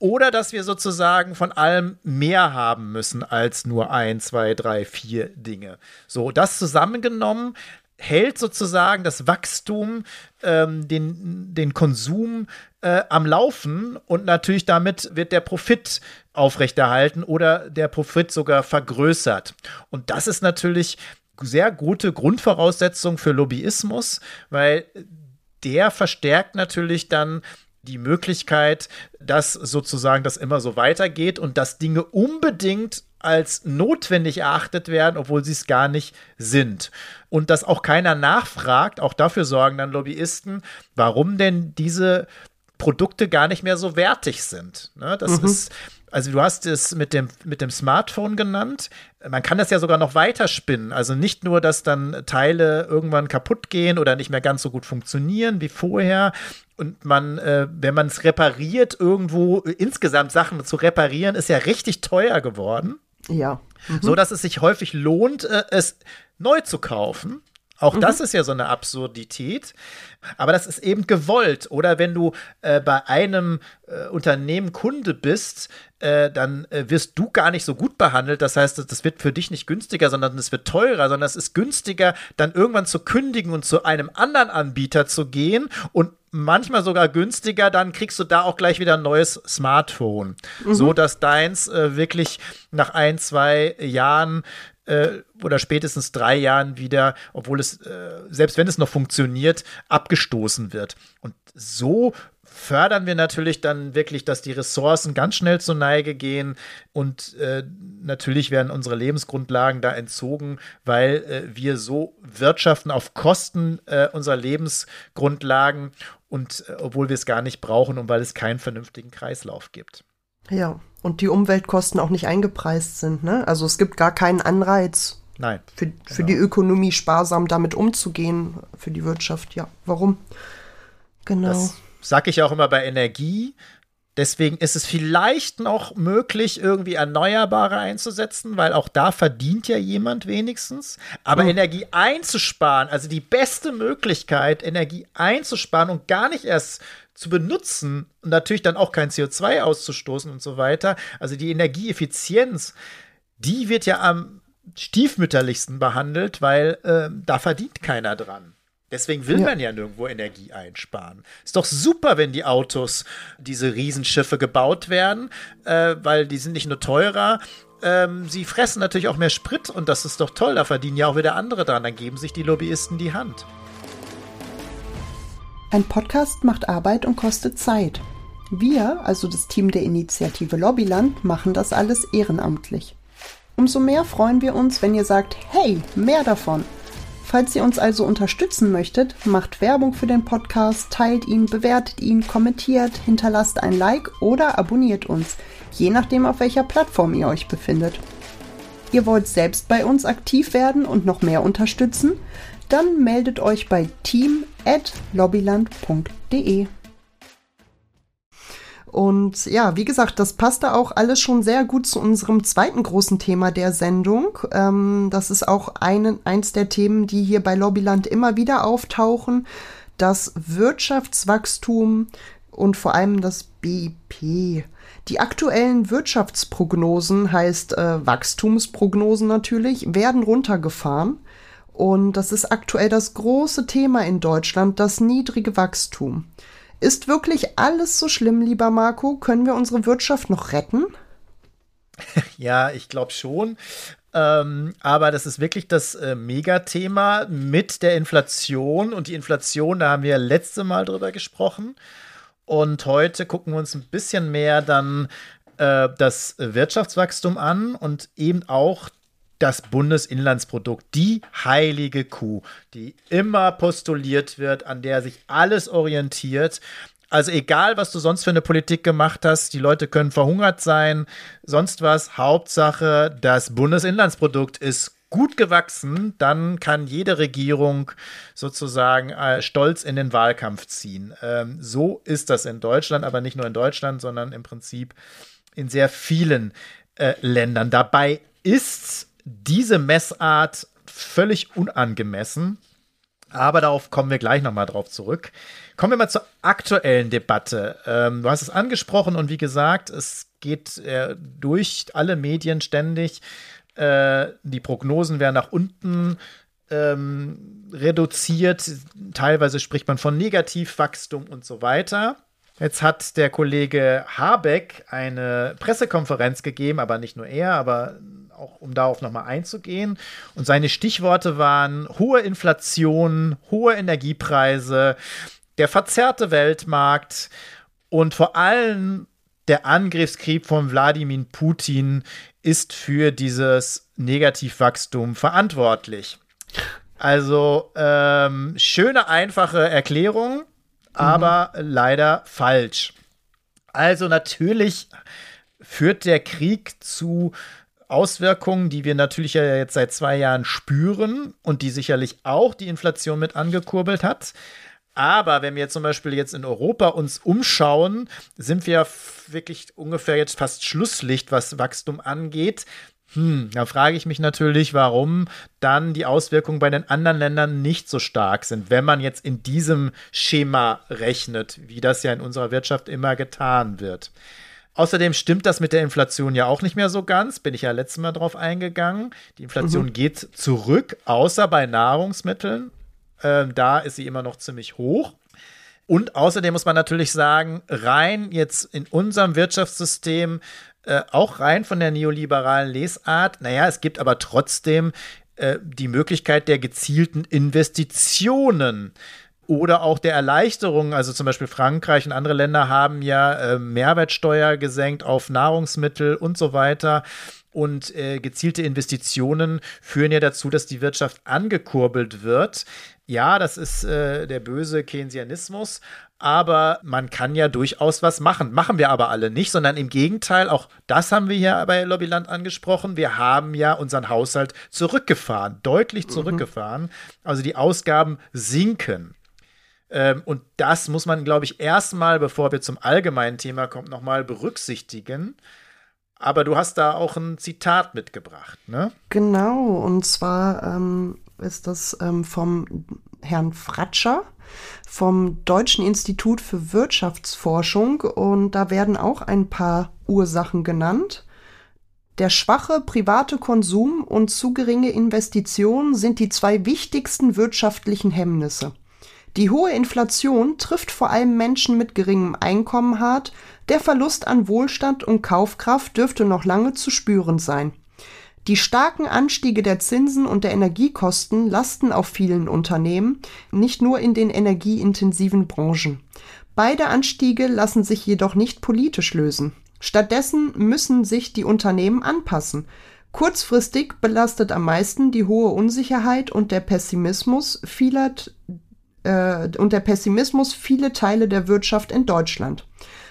Oder dass wir sozusagen von allem mehr haben müssen als nur ein, zwei, drei, vier Dinge. So, das zusammengenommen hält sozusagen das Wachstum, ähm, den, den Konsum äh, am Laufen und natürlich damit wird der Profit aufrechterhalten oder der Profit sogar vergrößert. Und das ist natürlich sehr gute Grundvoraussetzung für Lobbyismus, weil der verstärkt natürlich dann die Möglichkeit, dass sozusagen das immer so weitergeht und dass Dinge unbedingt als notwendig erachtet werden, obwohl sie es gar nicht sind. Und dass auch keiner nachfragt, auch dafür sorgen dann Lobbyisten, warum denn diese Produkte gar nicht mehr so wertig sind. Ne? Das mhm. ist also du hast es mit dem, mit dem Smartphone genannt. Man kann das ja sogar noch weiter spinnen. Also nicht nur, dass dann Teile irgendwann kaputt gehen oder nicht mehr ganz so gut funktionieren wie vorher. Und man, äh, wenn man es repariert, irgendwo insgesamt Sachen zu reparieren, ist ja richtig teuer geworden. Ja. Mhm. So dass es sich häufig lohnt, äh, es neu zu kaufen. Auch mhm. das ist ja so eine Absurdität. Aber das ist eben gewollt. Oder wenn du äh, bei einem äh, Unternehmen Kunde bist, äh, dann äh, wirst du gar nicht so gut behandelt. Das heißt, das wird für dich nicht günstiger, sondern es wird teurer, sondern es ist günstiger, dann irgendwann zu kündigen und zu einem anderen Anbieter zu gehen und manchmal sogar günstiger, dann kriegst du da auch gleich wieder ein neues Smartphone. Mhm. So dass deins äh, wirklich nach ein, zwei Jahren äh, oder spätestens drei Jahren wieder, obwohl es, äh, selbst wenn es noch funktioniert, abgestoßen wird. Und so fördern wir natürlich dann wirklich, dass die Ressourcen ganz schnell zur Neige gehen und äh, natürlich werden unsere Lebensgrundlagen da entzogen, weil äh, wir so wirtschaften auf Kosten äh, unserer Lebensgrundlagen und äh, obwohl wir es gar nicht brauchen und weil es keinen vernünftigen Kreislauf gibt. Ja, und die Umweltkosten auch nicht eingepreist sind. Ne? Also es gibt gar keinen Anreiz Nein, für, genau. für die Ökonomie sparsam damit umzugehen, für die Wirtschaft. Ja, warum? Genau. Das sage ich auch immer bei Energie. Deswegen ist es vielleicht noch möglich, irgendwie Erneuerbare einzusetzen, weil auch da verdient ja jemand wenigstens. Aber mhm. Energie einzusparen, also die beste Möglichkeit, Energie einzusparen und gar nicht erst zu benutzen und natürlich dann auch kein CO2 auszustoßen und so weiter. Also die Energieeffizienz, die wird ja am stiefmütterlichsten behandelt, weil äh, da verdient keiner dran. Deswegen will ja. man ja nirgendwo Energie einsparen. Ist doch super, wenn die Autos, diese Riesenschiffe gebaut werden, äh, weil die sind nicht nur teurer, ähm, sie fressen natürlich auch mehr Sprit und das ist doch toll, da verdienen ja auch wieder andere dran, dann geben sich die Lobbyisten die Hand. Ein Podcast macht Arbeit und kostet Zeit. Wir, also das Team der Initiative Lobbyland, machen das alles ehrenamtlich. Umso mehr freuen wir uns, wenn ihr sagt, hey, mehr davon. Falls ihr uns also unterstützen möchtet, macht Werbung für den Podcast, teilt ihn, bewertet ihn, kommentiert, hinterlasst ein Like oder abonniert uns, je nachdem auf welcher Plattform ihr euch befindet. Ihr wollt selbst bei uns aktiv werden und noch mehr unterstützen? Dann meldet euch bei team@lobbyland.de. Und ja, wie gesagt, das passte auch alles schon sehr gut zu unserem zweiten großen Thema der Sendung. Ähm, das ist auch ein, eins der Themen, die hier bei Lobbyland immer wieder auftauchen. Das Wirtschaftswachstum und vor allem das BIP. Die aktuellen Wirtschaftsprognosen, heißt äh, Wachstumsprognosen natürlich, werden runtergefahren. Und das ist aktuell das große Thema in Deutschland, das niedrige Wachstum. Ist wirklich alles so schlimm, lieber Marco? Können wir unsere Wirtschaft noch retten? Ja, ich glaube schon. Ähm, aber das ist wirklich das äh, Megathema mit der Inflation. Und die Inflation, da haben wir letzte Mal drüber gesprochen. Und heute gucken wir uns ein bisschen mehr dann äh, das Wirtschaftswachstum an und eben auch das Bundesinlandsprodukt, die heilige Kuh, die immer postuliert wird, an der sich alles orientiert. Also egal, was du sonst für eine Politik gemacht hast, die Leute können verhungert sein, sonst was. Hauptsache, das Bundesinlandsprodukt ist gut gewachsen, dann kann jede Regierung sozusagen äh, stolz in den Wahlkampf ziehen. Ähm, so ist das in Deutschland, aber nicht nur in Deutschland, sondern im Prinzip in sehr vielen äh, Ländern. Dabei ist diese Messart völlig unangemessen. Aber darauf kommen wir gleich nochmal drauf zurück. Kommen wir mal zur aktuellen Debatte. Ähm, du hast es angesprochen und wie gesagt, es geht äh, durch alle Medien ständig. Äh, die Prognosen werden nach unten ähm, reduziert. Teilweise spricht man von Negativwachstum und so weiter. Jetzt hat der Kollege Habeck eine Pressekonferenz gegeben, aber nicht nur er, aber auch um darauf nochmal einzugehen. Und seine Stichworte waren hohe Inflation, hohe Energiepreise, der verzerrte Weltmarkt und vor allem der Angriffskrieg von Wladimir Putin ist für dieses Negativwachstum verantwortlich. Also ähm, schöne, einfache Erklärung, aber mhm. leider falsch. Also natürlich führt der Krieg zu Auswirkungen, die wir natürlich ja jetzt seit zwei Jahren spüren und die sicherlich auch die Inflation mit angekurbelt hat. Aber wenn wir zum Beispiel jetzt in Europa uns umschauen, sind wir wirklich ungefähr jetzt fast Schlusslicht, was Wachstum angeht. Hm, da frage ich mich natürlich, warum dann die Auswirkungen bei den anderen Ländern nicht so stark sind, wenn man jetzt in diesem Schema rechnet, wie das ja in unserer Wirtschaft immer getan wird. Außerdem stimmt das mit der Inflation ja auch nicht mehr so ganz. Bin ich ja letztes Mal drauf eingegangen. Die Inflation mhm. geht zurück, außer bei Nahrungsmitteln. Ähm, da ist sie immer noch ziemlich hoch. Und außerdem muss man natürlich sagen, rein jetzt in unserem Wirtschaftssystem, äh, auch rein von der neoliberalen Lesart, naja, es gibt aber trotzdem äh, die Möglichkeit der gezielten Investitionen oder auch der Erleichterung. Also zum Beispiel Frankreich und andere Länder haben ja äh, Mehrwertsteuer gesenkt auf Nahrungsmittel und so weiter. Und äh, gezielte Investitionen führen ja dazu, dass die Wirtschaft angekurbelt wird. Ja, das ist äh, der böse Keynesianismus, aber man kann ja durchaus was machen. Machen wir aber alle nicht, sondern im Gegenteil, auch das haben wir hier bei Lobbyland angesprochen. Wir haben ja unseren Haushalt zurückgefahren, deutlich mhm. zurückgefahren. Mhm. Also die Ausgaben sinken. Ähm, und das muss man, glaube ich, erstmal, bevor wir zum allgemeinen Thema kommen, nochmal berücksichtigen. Aber du hast da auch ein Zitat mitgebracht, ne? Genau, und zwar ähm, ist das ähm, vom Herrn Fratscher vom Deutschen Institut für Wirtschaftsforschung und da werden auch ein paar Ursachen genannt. Der schwache private Konsum und zu geringe Investitionen sind die zwei wichtigsten wirtschaftlichen Hemmnisse. Die hohe Inflation trifft vor allem Menschen mit geringem Einkommen hart, der Verlust an Wohlstand und Kaufkraft dürfte noch lange zu spüren sein. Die starken Anstiege der Zinsen und der Energiekosten lasten auf vielen Unternehmen, nicht nur in den energieintensiven Branchen. Beide Anstiege lassen sich jedoch nicht politisch lösen. Stattdessen müssen sich die Unternehmen anpassen. Kurzfristig belastet am meisten die hohe Unsicherheit und der Pessimismus vieler äh, und der Pessimismus viele Teile der Wirtschaft in Deutschland.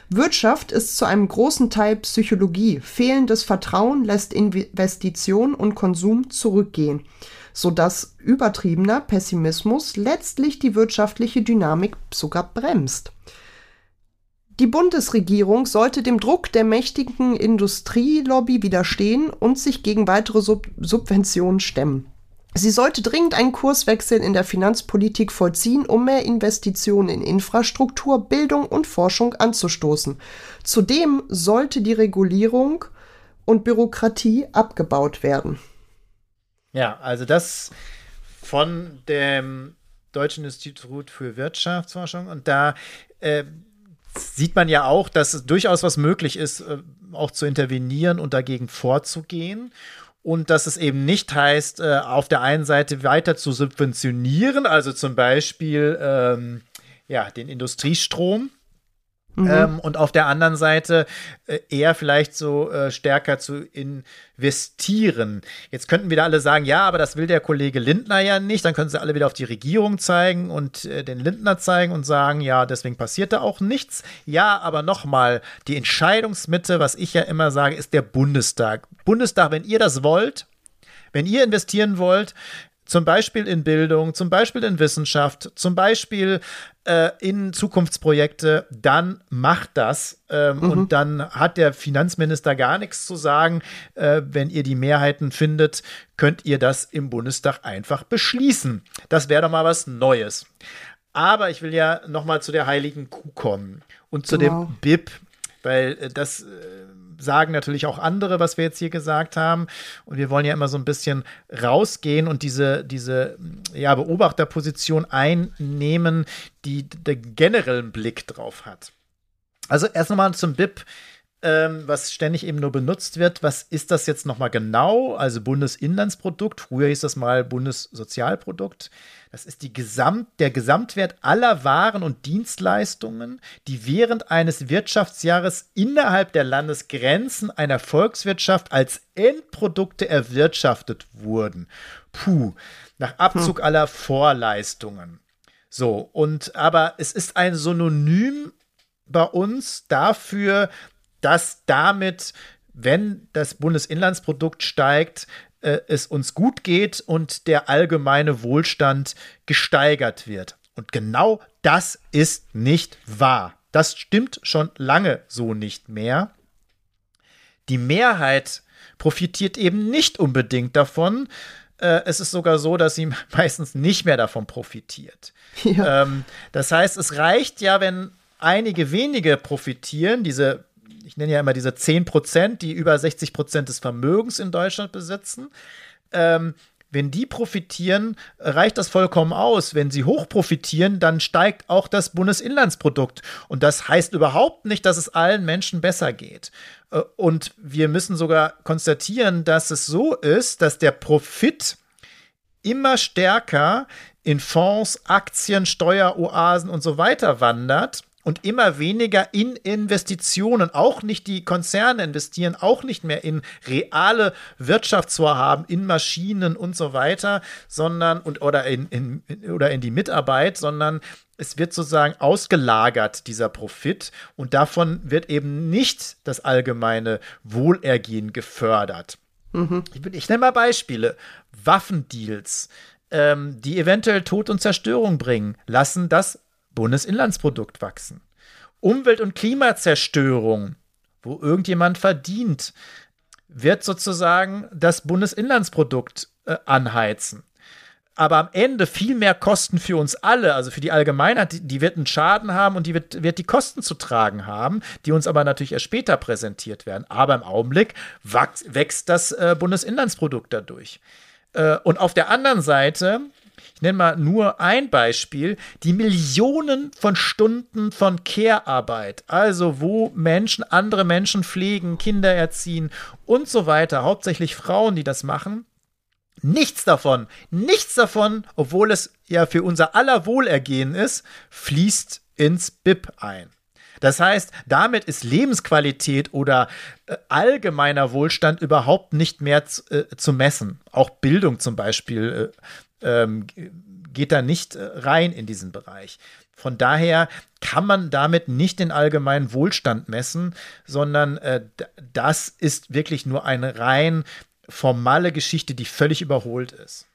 Wirtschaft ist zu einem großen Teil Psychologie. Fehlendes Vertrauen lässt Investition und Konsum zurückgehen, sodass übertriebener Pessimismus letztlich die wirtschaftliche Dynamik sogar bremst. Die Bundesregierung sollte dem Druck der mächtigen Industrielobby widerstehen und sich gegen weitere Sub Subventionen stemmen. Sie sollte dringend einen Kurswechsel in der Finanzpolitik vollziehen, um mehr Investitionen in Infrastruktur, Bildung und Forschung anzustoßen. Zudem sollte die Regulierung und Bürokratie abgebaut werden. Ja, also das von dem Deutschen Institut für Wirtschaftsforschung und da äh, sieht man ja auch, dass es durchaus was möglich ist, äh, auch zu intervenieren und dagegen vorzugehen und dass es eben nicht heißt, äh, auf der einen Seite weiter zu subventionieren, also zum Beispiel ähm, ja, den Industriestrom, Mhm. Ähm, und auf der anderen Seite äh, eher vielleicht so äh, stärker zu investieren. Jetzt könnten wieder alle sagen, ja, aber das will der Kollege Lindner ja nicht. Dann können sie alle wieder auf die Regierung zeigen und äh, den Lindner zeigen und sagen, ja, deswegen passiert da auch nichts. Ja, aber nochmal, die Entscheidungsmitte, was ich ja immer sage, ist der Bundestag. Bundestag, wenn ihr das wollt, wenn ihr investieren wollt, zum Beispiel in Bildung, zum Beispiel in Wissenschaft, zum Beispiel äh, in Zukunftsprojekte, dann macht das. Ähm, mhm. Und dann hat der Finanzminister gar nichts zu sagen. Äh, wenn ihr die Mehrheiten findet, könnt ihr das im Bundestag einfach beschließen. Das wäre doch mal was Neues. Aber ich will ja noch mal zu der heiligen Kuh kommen und zu genau. dem BIP, weil äh, das äh, sagen natürlich auch andere, was wir jetzt hier gesagt haben. Und wir wollen ja immer so ein bisschen rausgehen und diese, diese ja, Beobachterposition einnehmen, die den generellen Blick drauf hat. Also erst nochmal zum BIP ähm, was ständig eben nur benutzt wird. Was ist das jetzt nochmal genau? Also Bundesinlandsprodukt, früher hieß das mal Bundessozialprodukt. Das ist die Gesamt, der Gesamtwert aller Waren und Dienstleistungen, die während eines Wirtschaftsjahres innerhalb der Landesgrenzen einer Volkswirtschaft als Endprodukte erwirtschaftet wurden. Puh, nach Abzug hm. aller Vorleistungen. So, und aber es ist ein Synonym bei uns dafür, dass damit, wenn das Bundesinlandsprodukt steigt, äh, es uns gut geht und der allgemeine Wohlstand gesteigert wird. Und genau das ist nicht wahr. Das stimmt schon lange so nicht mehr. Die Mehrheit profitiert eben nicht unbedingt davon. Äh, es ist sogar so, dass sie meistens nicht mehr davon profitiert. Ja. Ähm, das heißt, es reicht ja, wenn einige wenige profitieren, diese ich nenne ja immer diese 10 Prozent, die über 60 Prozent des Vermögens in Deutschland besitzen. Ähm, wenn die profitieren, reicht das vollkommen aus. Wenn sie hoch profitieren, dann steigt auch das Bundesinlandsprodukt. Und das heißt überhaupt nicht, dass es allen Menschen besser geht. Äh, und wir müssen sogar konstatieren, dass es so ist, dass der Profit immer stärker in Fonds, Aktien, Steueroasen und so weiter wandert und immer weniger in Investitionen. Auch nicht die Konzerne investieren, auch nicht mehr in reale Wirtschaftsvorhaben, in Maschinen und so weiter, sondern und oder in, in oder in die Mitarbeit, sondern es wird sozusagen ausgelagert, dieser Profit, und davon wird eben nicht das allgemeine Wohlergehen gefördert. Mhm. Ich, ich nenne mal Beispiele. Waffendeals, ähm, die eventuell Tod und Zerstörung bringen, lassen das Bundesinlandsprodukt wachsen. Umwelt- und Klimazerstörung, wo irgendjemand verdient, wird sozusagen das Bundesinlandsprodukt äh, anheizen. Aber am Ende viel mehr Kosten für uns alle, also für die Allgemeinheit, die, die wird einen Schaden haben und die wird, wird die Kosten zu tragen haben, die uns aber natürlich erst später präsentiert werden. Aber im Augenblick wächst, das äh, Bundesinlandsprodukt dadurch. Äh, und auf der anderen Seite ich nenne mal nur ein Beispiel, die Millionen von Stunden von Care-Arbeit, also wo Menschen andere Menschen pflegen, Kinder erziehen und so weiter, hauptsächlich Frauen, die das machen. Nichts davon, nichts davon, obwohl es ja für unser aller Wohlergehen ist, fließt ins BIP ein. Das heißt, damit ist Lebensqualität oder äh, allgemeiner Wohlstand überhaupt nicht mehr äh, zu messen. Auch Bildung zum Beispiel äh, ähm, geht da nicht äh, rein in diesen Bereich. Von daher kann man damit nicht den allgemeinen Wohlstand messen, sondern äh, das ist wirklich nur eine rein formale Geschichte, die völlig überholt ist.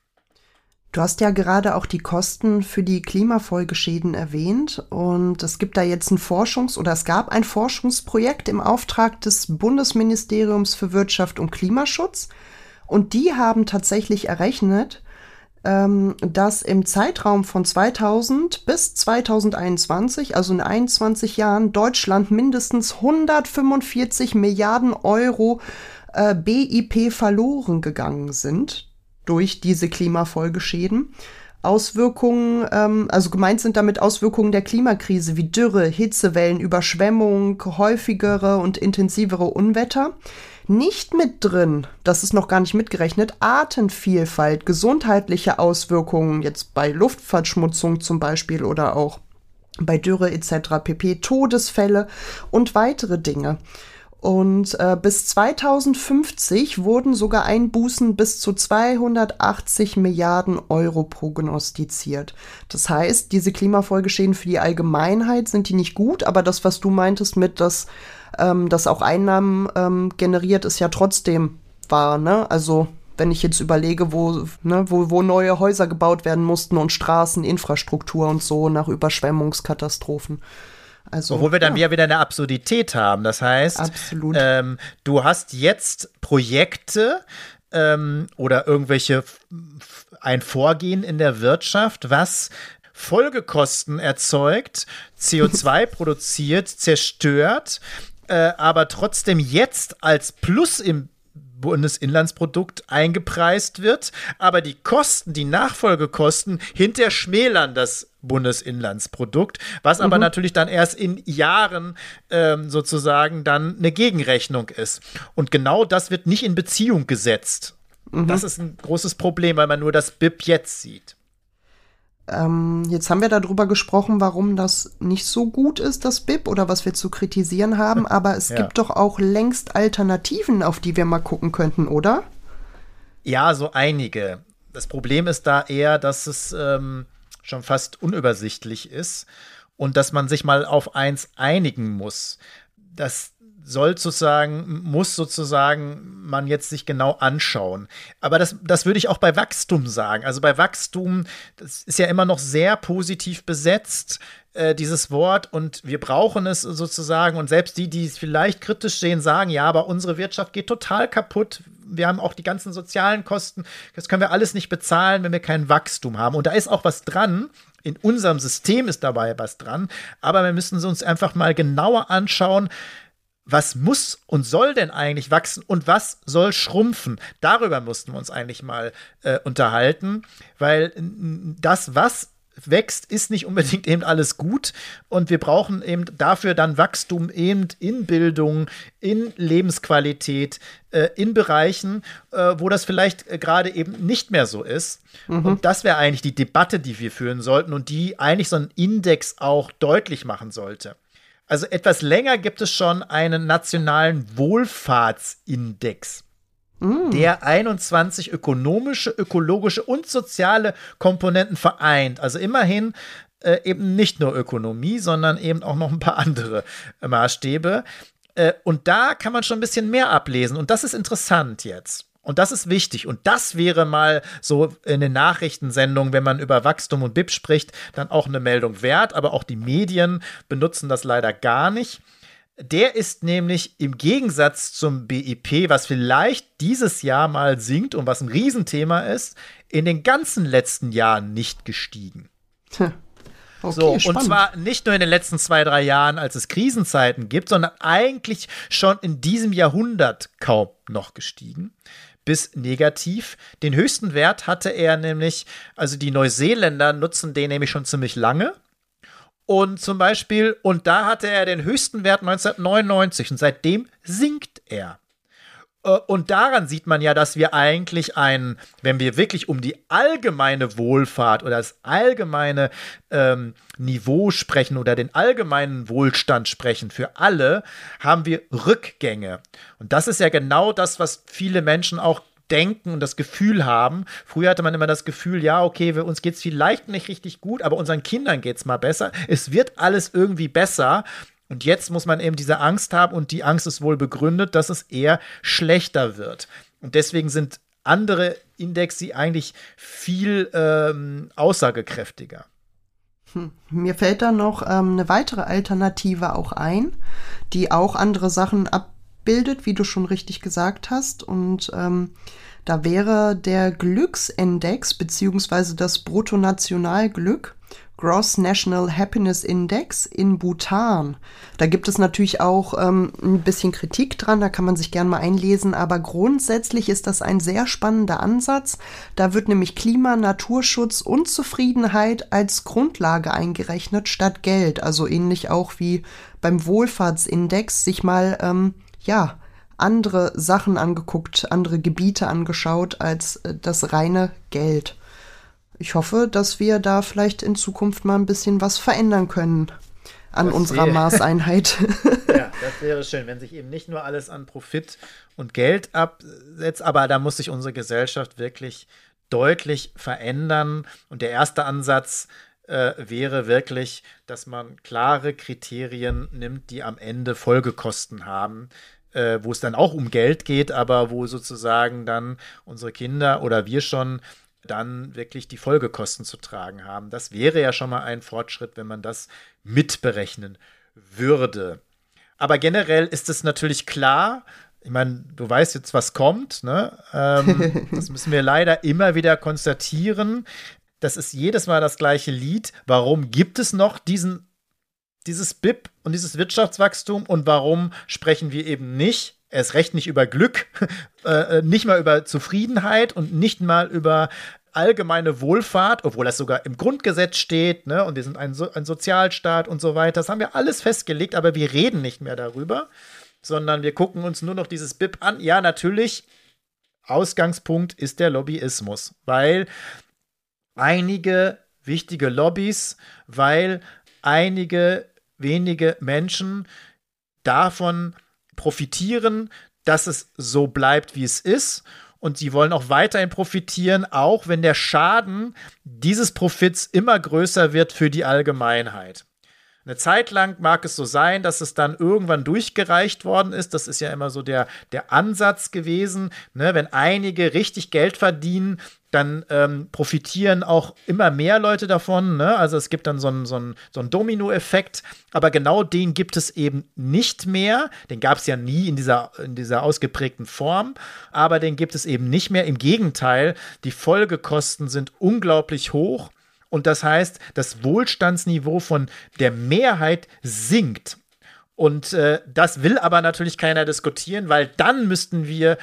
Du hast ja gerade auch die Kosten für die Klimafolgeschäden erwähnt und es gibt da jetzt ein Forschungs- oder es gab ein Forschungsprojekt im Auftrag des Bundesministeriums für Wirtschaft und Klimaschutz und die haben tatsächlich errechnet, ähm, dass im Zeitraum von 2000 bis 2021, also in 21 Jahren, Deutschland mindestens 145 Milliarden Euro äh, BIP verloren gegangen sind durch diese Klimafolgeschäden. Auswirkungen, ähm, also gemeint sind damit Auswirkungen der Klimakrise wie Dürre, Hitzewellen, Überschwemmung, häufigere und intensivere Unwetter. Nicht mit drin, das ist noch gar nicht mitgerechnet, Artenvielfalt, gesundheitliche Auswirkungen, jetzt bei Luftverschmutzung zum Beispiel oder auch bei Dürre etc. pp. Todesfälle und weitere Dinge. Und äh, bis 2050 wurden sogar Einbußen bis zu 280 Milliarden Euro prognostiziert. Das heißt, diese Klimafolgeschäden für die Allgemeinheit sind die nicht gut, aber das, was du meintest mit, dass ähm, das auch Einnahmen ähm, generiert, ist ja trotzdem wahr. Ne? Also wenn ich jetzt überlege, wo, ne, wo, wo neue Häuser gebaut werden mussten und Straßen, Infrastruktur und so nach Überschwemmungskatastrophen. Also, Obwohl wir dann ja. wieder eine Absurdität haben. Das heißt, ähm, du hast jetzt Projekte ähm, oder irgendwelche ein Vorgehen in der Wirtschaft, was Folgekosten erzeugt, CO2 produziert, zerstört, äh, aber trotzdem jetzt als Plus im Bundesinlandsprodukt eingepreist wird, aber die Kosten, die Nachfolgekosten hinter schmälern das Bundesinlandsprodukt, was aber mhm. natürlich dann erst in Jahren ähm, sozusagen dann eine Gegenrechnung ist. Und genau das wird nicht in Beziehung gesetzt. Mhm. Das ist ein großes Problem, weil man nur das BIP jetzt sieht. Ähm, jetzt haben wir darüber gesprochen, warum das nicht so gut ist, das BIP, oder was wir zu kritisieren haben, aber es ja. gibt doch auch längst Alternativen, auf die wir mal gucken könnten, oder? Ja, so einige. Das Problem ist da eher, dass es ähm, schon fast unübersichtlich ist und dass man sich mal auf eins einigen muss. Das soll sozusagen, muss sozusagen man jetzt sich genau anschauen. Aber das, das würde ich auch bei Wachstum sagen. Also bei Wachstum, das ist ja immer noch sehr positiv besetzt, äh, dieses Wort, und wir brauchen es sozusagen. Und selbst die, die es vielleicht kritisch sehen, sagen, ja, aber unsere Wirtschaft geht total kaputt. Wir haben auch die ganzen sozialen Kosten. Das können wir alles nicht bezahlen, wenn wir kein Wachstum haben. Und da ist auch was dran. In unserem System ist dabei was dran. Aber wir müssen uns einfach mal genauer anschauen, was muss und soll denn eigentlich wachsen und was soll schrumpfen? Darüber mussten wir uns eigentlich mal äh, unterhalten, weil das, was wächst, ist nicht unbedingt eben alles gut und wir brauchen eben dafür dann Wachstum eben in Bildung, in Lebensqualität, äh, in Bereichen, äh, wo das vielleicht äh, gerade eben nicht mehr so ist. Mhm. Und das wäre eigentlich die Debatte, die wir führen sollten und die eigentlich so ein Index auch deutlich machen sollte. Also etwas länger gibt es schon einen nationalen Wohlfahrtsindex, mm. der 21 ökonomische, ökologische und soziale Komponenten vereint. Also immerhin äh, eben nicht nur Ökonomie, sondern eben auch noch ein paar andere Maßstäbe. Äh, und da kann man schon ein bisschen mehr ablesen. Und das ist interessant jetzt. Und das ist wichtig. Und das wäre mal so in den Nachrichtensendungen, wenn man über Wachstum und BIP spricht, dann auch eine Meldung wert. Aber auch die Medien benutzen das leider gar nicht. Der ist nämlich im Gegensatz zum BIP, was vielleicht dieses Jahr mal sinkt und was ein Riesenthema ist, in den ganzen letzten Jahren nicht gestiegen. Okay, so, spannend. und zwar nicht nur in den letzten zwei, drei Jahren, als es Krisenzeiten gibt, sondern eigentlich schon in diesem Jahrhundert kaum noch gestiegen bis negativ. Den höchsten Wert hatte er nämlich, also die Neuseeländer nutzen den nämlich schon ziemlich lange. Und zum Beispiel, und da hatte er den höchsten Wert 1999 und seitdem sinkt er. Äh, und daran sieht man ja, dass wir eigentlich ein, wenn wir wirklich um die allgemeine Wohlfahrt oder das allgemeine ähm, Niveau sprechen oder den allgemeinen Wohlstand sprechen für alle, haben wir Rückgänge. Und das ist ja genau das, was viele Menschen auch denken und das Gefühl haben. Früher hatte man immer das Gefühl, ja, okay, wir, uns geht es vielleicht nicht richtig gut, aber unseren Kindern geht es mal besser. Es wird alles irgendwie besser. Und jetzt muss man eben diese Angst haben und die Angst ist wohl begründet, dass es eher schlechter wird. Und deswegen sind andere Indexe eigentlich viel ähm, aussagekräftiger. Hm. Mir fällt da noch ähm, eine weitere Alternative auch ein, die auch andere Sachen abbildet, wie du schon richtig gesagt hast. Und ähm, da wäre der Glücksindex beziehungsweise das Bruttonationalglück Gross National Happiness Index in Bhutan. Da gibt es natürlich auch ähm, ein bisschen Kritik dran, da kann man sich gerne mal einlesen, aber grundsätzlich ist das ein sehr spannender Ansatz. Da wird nämlich Klima, Naturschutz und Zufriedenheit als Grundlage eingerechnet statt Geld. Also ähnlich auch wie beim Wohlfahrtsindex sich mal, ähm, ja, andere Sachen angeguckt, andere Gebiete angeschaut als äh, das reine Geld ich hoffe, dass wir da vielleicht in Zukunft mal ein bisschen was verändern können an das unserer wäre, Maßeinheit. ja, das wäre schön, wenn sich eben nicht nur alles an Profit und Geld absetzt, aber da muss sich unsere Gesellschaft wirklich deutlich verändern. Und der erste Ansatz äh, wäre wirklich, dass man klare Kriterien nimmt, die am Ende Folgekosten haben. Äh, wo es dann auch um Geld geht, aber wo sozusagen dann unsere Kinder oder wir schon dann wirklich die Folgekosten zu tragen haben. Das wäre ja schon mal ein Fortschritt, wenn man das mitberechnen würde. Aber generell ist es natürlich klar, ich meine, du weißt jetzt, was kommt. Ne? Ähm, das müssen wir leider immer wieder konstatieren. Das ist jedes Mal das gleiche Lied. Warum gibt es noch diesen, dieses BIP und dieses Wirtschaftswachstum und warum sprechen wir eben nicht, erst recht nicht über Glück, äh, äh, nicht mal über Zufriedenheit und nicht mal über allgemeine Wohlfahrt, obwohl das sogar im Grundgesetz steht, ne, und wir sind ein, so ein Sozialstaat und so weiter. Das haben wir alles festgelegt, aber wir reden nicht mehr darüber, sondern wir gucken uns nur noch dieses BIP an. Ja, natürlich, Ausgangspunkt ist der Lobbyismus, weil einige wichtige Lobbys, weil einige wenige Menschen davon profitieren, dass es so bleibt, wie es ist und sie wollen auch weiterhin profitieren, auch wenn der Schaden dieses Profits immer größer wird für die Allgemeinheit. Eine Zeit lang mag es so sein, dass es dann irgendwann durchgereicht worden ist. Das ist ja immer so der, der Ansatz gewesen. Ne? Wenn einige richtig Geld verdienen, dann ähm, profitieren auch immer mehr Leute davon. Ne? Also es gibt dann so einen so so Domino-Effekt. Aber genau den gibt es eben nicht mehr. Den gab es ja nie in dieser, in dieser ausgeprägten Form. Aber den gibt es eben nicht mehr. Im Gegenteil, die Folgekosten sind unglaublich hoch. Und das heißt, das Wohlstandsniveau von der Mehrheit sinkt. Und äh, das will aber natürlich keiner diskutieren, weil dann müssten wir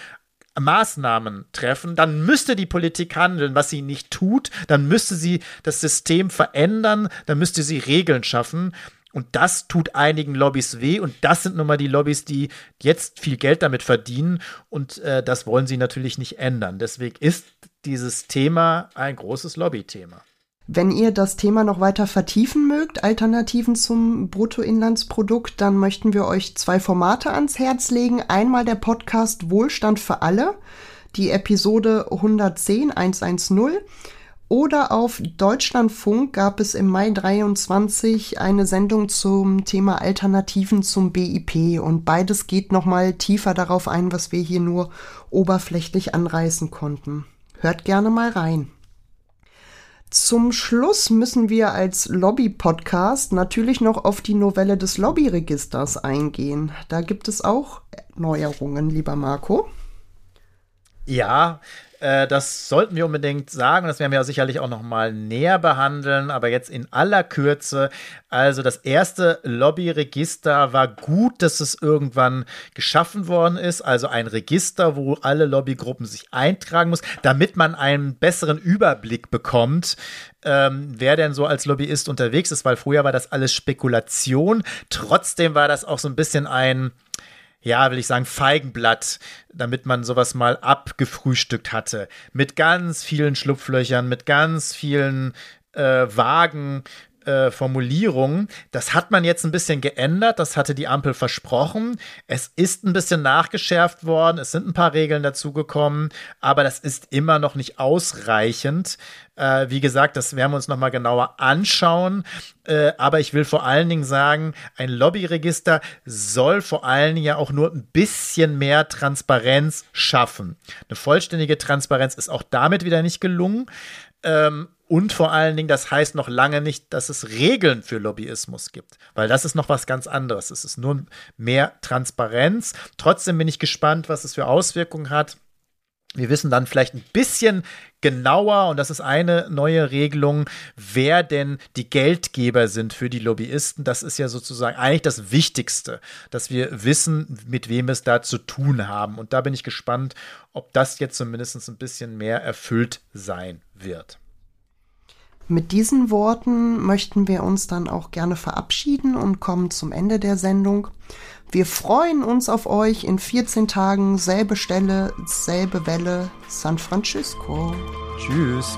Maßnahmen treffen, dann müsste die Politik handeln, was sie nicht tut, dann müsste sie das System verändern, dann müsste sie Regeln schaffen. Und das tut einigen Lobbys weh. Und das sind nun mal die Lobbys, die jetzt viel Geld damit verdienen. Und äh, das wollen sie natürlich nicht ändern. Deswegen ist dieses Thema ein großes Lobbythema. Wenn ihr das Thema noch weiter vertiefen mögt, Alternativen zum Bruttoinlandsprodukt, dann möchten wir euch zwei Formate ans Herz legen. Einmal der Podcast Wohlstand für alle, die Episode 110 110. Oder auf Deutschlandfunk gab es im Mai 23 eine Sendung zum Thema Alternativen zum BIP und beides geht nochmal tiefer darauf ein, was wir hier nur oberflächlich anreißen konnten. Hört gerne mal rein. Zum Schluss müssen wir als Lobby-Podcast natürlich noch auf die Novelle des Lobbyregisters eingehen. Da gibt es auch Neuerungen, lieber Marco. Ja, äh, das sollten wir unbedingt sagen. Das werden wir sicherlich auch noch mal näher behandeln. Aber jetzt in aller Kürze. Also das erste Lobbyregister war gut, dass es irgendwann geschaffen worden ist. Also ein Register, wo alle Lobbygruppen sich eintragen muss, damit man einen besseren Überblick bekommt, ähm, wer denn so als Lobbyist unterwegs ist. Weil früher war das alles Spekulation. Trotzdem war das auch so ein bisschen ein ja, will ich sagen, Feigenblatt, damit man sowas mal abgefrühstückt hatte. Mit ganz vielen Schlupflöchern, mit ganz vielen äh, vagen äh, Formulierungen. Das hat man jetzt ein bisschen geändert. Das hatte die Ampel versprochen. Es ist ein bisschen nachgeschärft worden. Es sind ein paar Regeln dazugekommen. Aber das ist immer noch nicht ausreichend. Äh, wie gesagt, das werden wir uns noch mal genauer anschauen. Äh, aber ich will vor allen Dingen sagen, ein Lobbyregister soll vor allen Dingen ja auch nur ein bisschen mehr Transparenz schaffen. Eine vollständige Transparenz ist auch damit wieder nicht gelungen. Ähm, und vor allen Dingen, das heißt noch lange nicht, dass es Regeln für Lobbyismus gibt, weil das ist noch was ganz anderes. Es ist nur mehr Transparenz. Trotzdem bin ich gespannt, was es für Auswirkungen hat. Wir wissen dann vielleicht ein bisschen genauer, und das ist eine neue Regelung, wer denn die Geldgeber sind für die Lobbyisten. Das ist ja sozusagen eigentlich das Wichtigste, dass wir wissen, mit wem es da zu tun haben. Und da bin ich gespannt, ob das jetzt zumindest ein bisschen mehr erfüllt sein wird. Mit diesen Worten möchten wir uns dann auch gerne verabschieden und kommen zum Ende der Sendung. Wir freuen uns auf euch in 14 Tagen, selbe Stelle, selbe Welle, San Francisco. Tschüss.